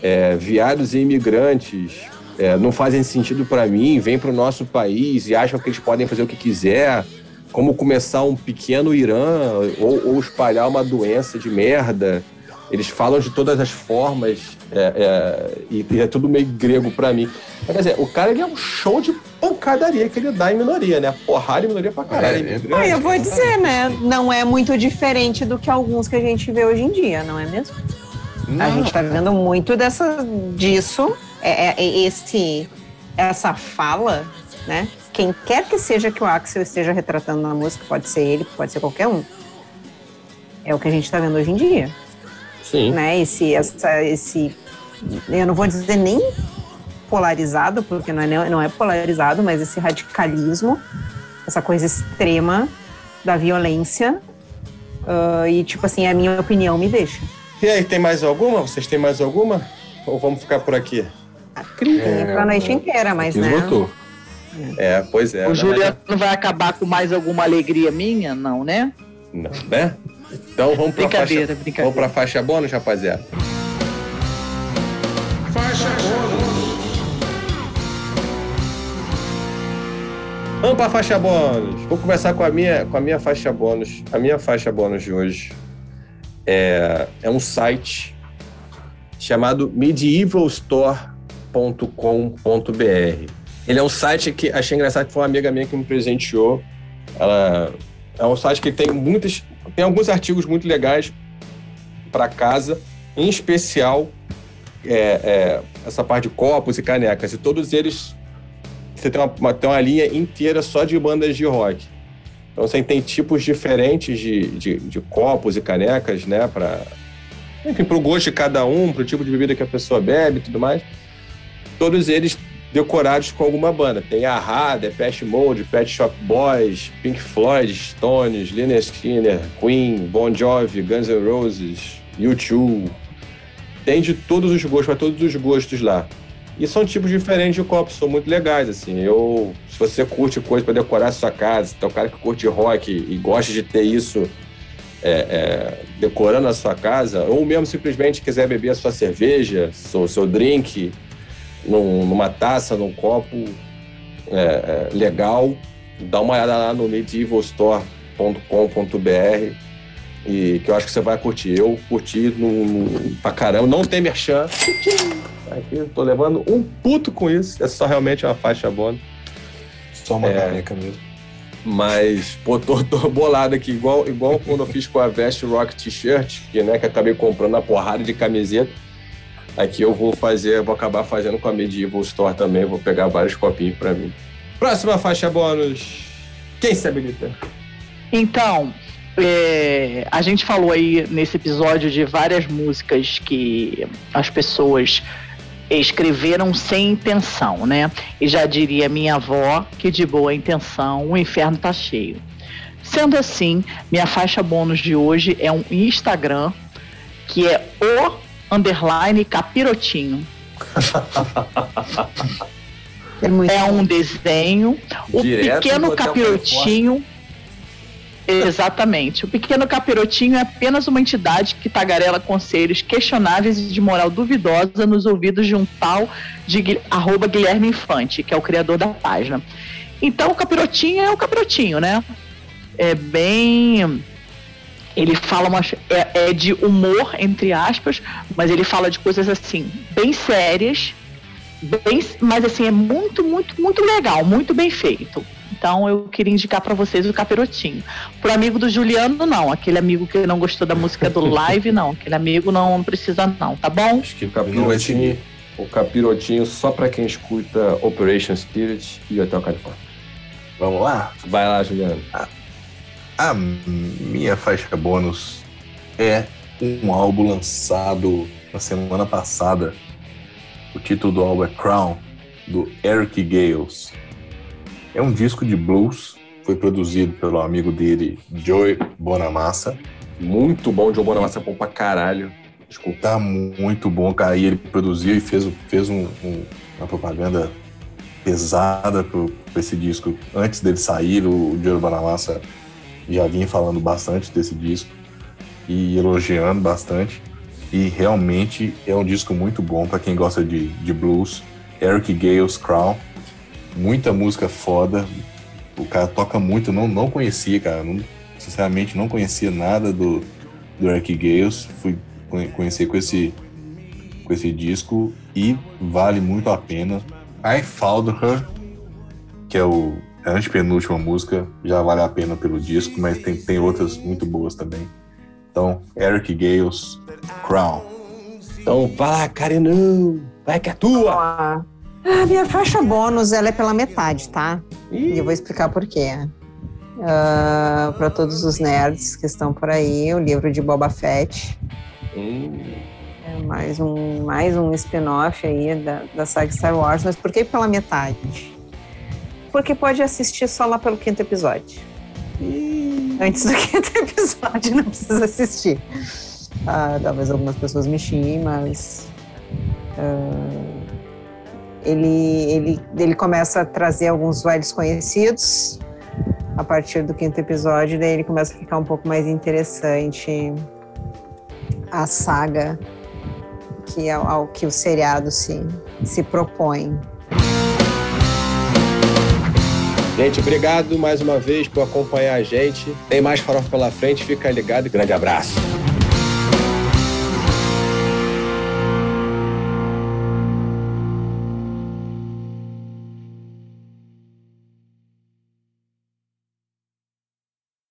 É, viados e imigrantes é, não fazem sentido para mim, vêm para o nosso país e acham que eles podem fazer o que quiser. Como começar um pequeno Irã ou, ou espalhar uma doença de merda. Eles falam de todas as formas é, é, e, e, é tudo meio grego para mim. Mas, quer dizer, o cara ele é um show de pancadaria que ele dá em minoria, né? Porrada em minoria pra caralho. É, ah, eu vou dizer, né? Não é muito diferente do que alguns que a gente vê hoje em dia, não é mesmo? Não. A gente tá vendo muito dessa, disso. É, é, é, esse, essa fala, né? Quem quer que seja que o Axel esteja retratando na música, pode ser ele, pode ser qualquer um. É o que a gente tá vendo hoje em dia. Sim. Né? Esse, essa, esse, eu não vou dizer nem polarizado, porque não é, não é polarizado, mas esse radicalismo, essa coisa extrema da violência. Uh, e, tipo assim, a minha opinião me deixa. E aí, tem mais alguma? Vocês têm mais alguma? Ou vamos ficar por aqui? Tem é, pra noite inteira, mas né? Esgotou. É, pois é. O Juliano não vai acabar com mais alguma alegria minha? Não, né? Não, né? Então vamos para faixa, brincadeira. Vamos para faixa bônus, rapaziada. Faixa bônus. Vamos para faixa bônus. Vou começar com a minha com a minha faixa bônus. A minha faixa bônus de hoje é, é um site chamado medievalstore.com.br. Ele é um site que achei engraçado que foi uma amiga minha que me presenteou. Ela é um site que tem muitas tem alguns artigos muito legais para casa, em especial é, é, essa parte de copos e canecas. E todos eles, você tem uma, tem uma linha inteira só de bandas de rock. Então você tem tipos diferentes de, de, de copos e canecas, né? Para enfim, para o gosto de cada um, para o tipo de bebida que a pessoa bebe e tudo mais. Todos eles decorados com alguma banda. Tem Ahá, Depeche Mode, Pet Shop Boys, Pink Floyd, Stones, Lynyrd Skinner, Queen, Bon Jovi, Guns N' Roses, U2. Tem de todos os gostos, para todos os gostos lá. E são tipos diferentes de copos, são muito legais, assim. Eu, se você curte coisa para decorar a sua casa, é um cara que curte rock e gosta de ter isso é, é, decorando a sua casa, ou mesmo simplesmente quiser beber a sua cerveja, seu, seu drink, num, numa taça, num copo é, é, legal, dá uma olhada lá no medievalstore.com.br e que eu acho que você vai curtir. Eu curti no, no, pra caramba. Não tem merchan. Aqui, tô levando um puto com isso. É só realmente uma faixa bônus. Só uma é, caneca mesmo. Mas, pô, tô, tô, bolado aqui, igual, igual quando eu fiz com a Vest Rock T-shirt, que, né, que acabei comprando a porrada de camiseta. Aqui eu vou fazer, vou acabar fazendo com a Medieval Store também, vou pegar vários copinhos para mim. Próxima faixa bônus. Quem se habilita? Então, é, a gente falou aí nesse episódio de várias músicas que as pessoas escreveram sem intenção, né? E já diria minha avó que de boa intenção o inferno tá cheio. Sendo assim, minha faixa bônus de hoje é um Instagram que é o underline capirotinho. é, é um desenho. O Direto pequeno capirotinho. Exatamente. O pequeno capirotinho é apenas uma entidade que tagarela conselhos questionáveis e de moral duvidosa nos ouvidos de um tal de arroba Guilherme Infante, que é o criador da página. Então o capirotinho é o capirotinho, né? É bem. Ele fala uma. É, é de humor, entre aspas, mas ele fala de coisas assim, bem sérias, bem, mas assim, é muito, muito, muito legal, muito bem feito. Então eu queria indicar para vocês o Capirotinho. Pro amigo do Juliano, não. Aquele amigo que não gostou da música do live, não. Aquele amigo não precisa, não, tá bom? Acho que o Capirotinho, o Capirotinho só para quem escuta Operation Spirit e Hotel California. Vamos lá? Vai lá, Juliano. A, a minha faixa bônus é um álbum lançado na semana passada. O título do álbum é Crown, do Eric Gales. É um disco de blues, foi produzido pelo amigo dele, Joey Bonamassa. Muito bom, Joey Bonamassa é bom pra caralho. Desculpa. Tá muito bom, cara. E ele produziu e fez, fez um, um, uma propaganda pesada por, esse disco. Antes dele sair, o Joey Bonamassa já vinha falando bastante desse disco e elogiando bastante. E realmente é um disco muito bom para quem gosta de, de blues. Eric Gales Crown muita música foda. O cara toca muito, não, não conhecia, cara. Não, sinceramente, não conhecia nada do, do Eric Gales. Fui conhecer com esse, com esse disco e vale muito a pena. I Found Her, que é o a antepenúltima música, já vale a pena pelo disco, mas tem, tem outras muito boas também. Então, Eric Gales, Crown. Então, vai lá, Carinão, vai que é tua! A minha faixa bônus ela é pela metade, tá? Ih. E eu vou explicar por quê. Uh, ah, para todos os nerds que estão por aí, o livro de Boba Fett. Hum. É mais um, mais um spin-off aí da, da saga Star Wars. Mas por que pela metade? Porque pode assistir só lá pelo quinto episódio. Antes do quinto episódio, não precisa assistir. Uh, talvez algumas pessoas me xinguem, mas. Uh, ele, ele, ele começa a trazer alguns velhos conhecidos a partir do quinto episódio, daí ele começa a ficar um pouco mais interessante a saga que ao, ao que o seriado se, se propõe. Gente, obrigado mais uma vez por acompanhar a gente. Tem mais farofa pela frente, fica ligado e grande abraço.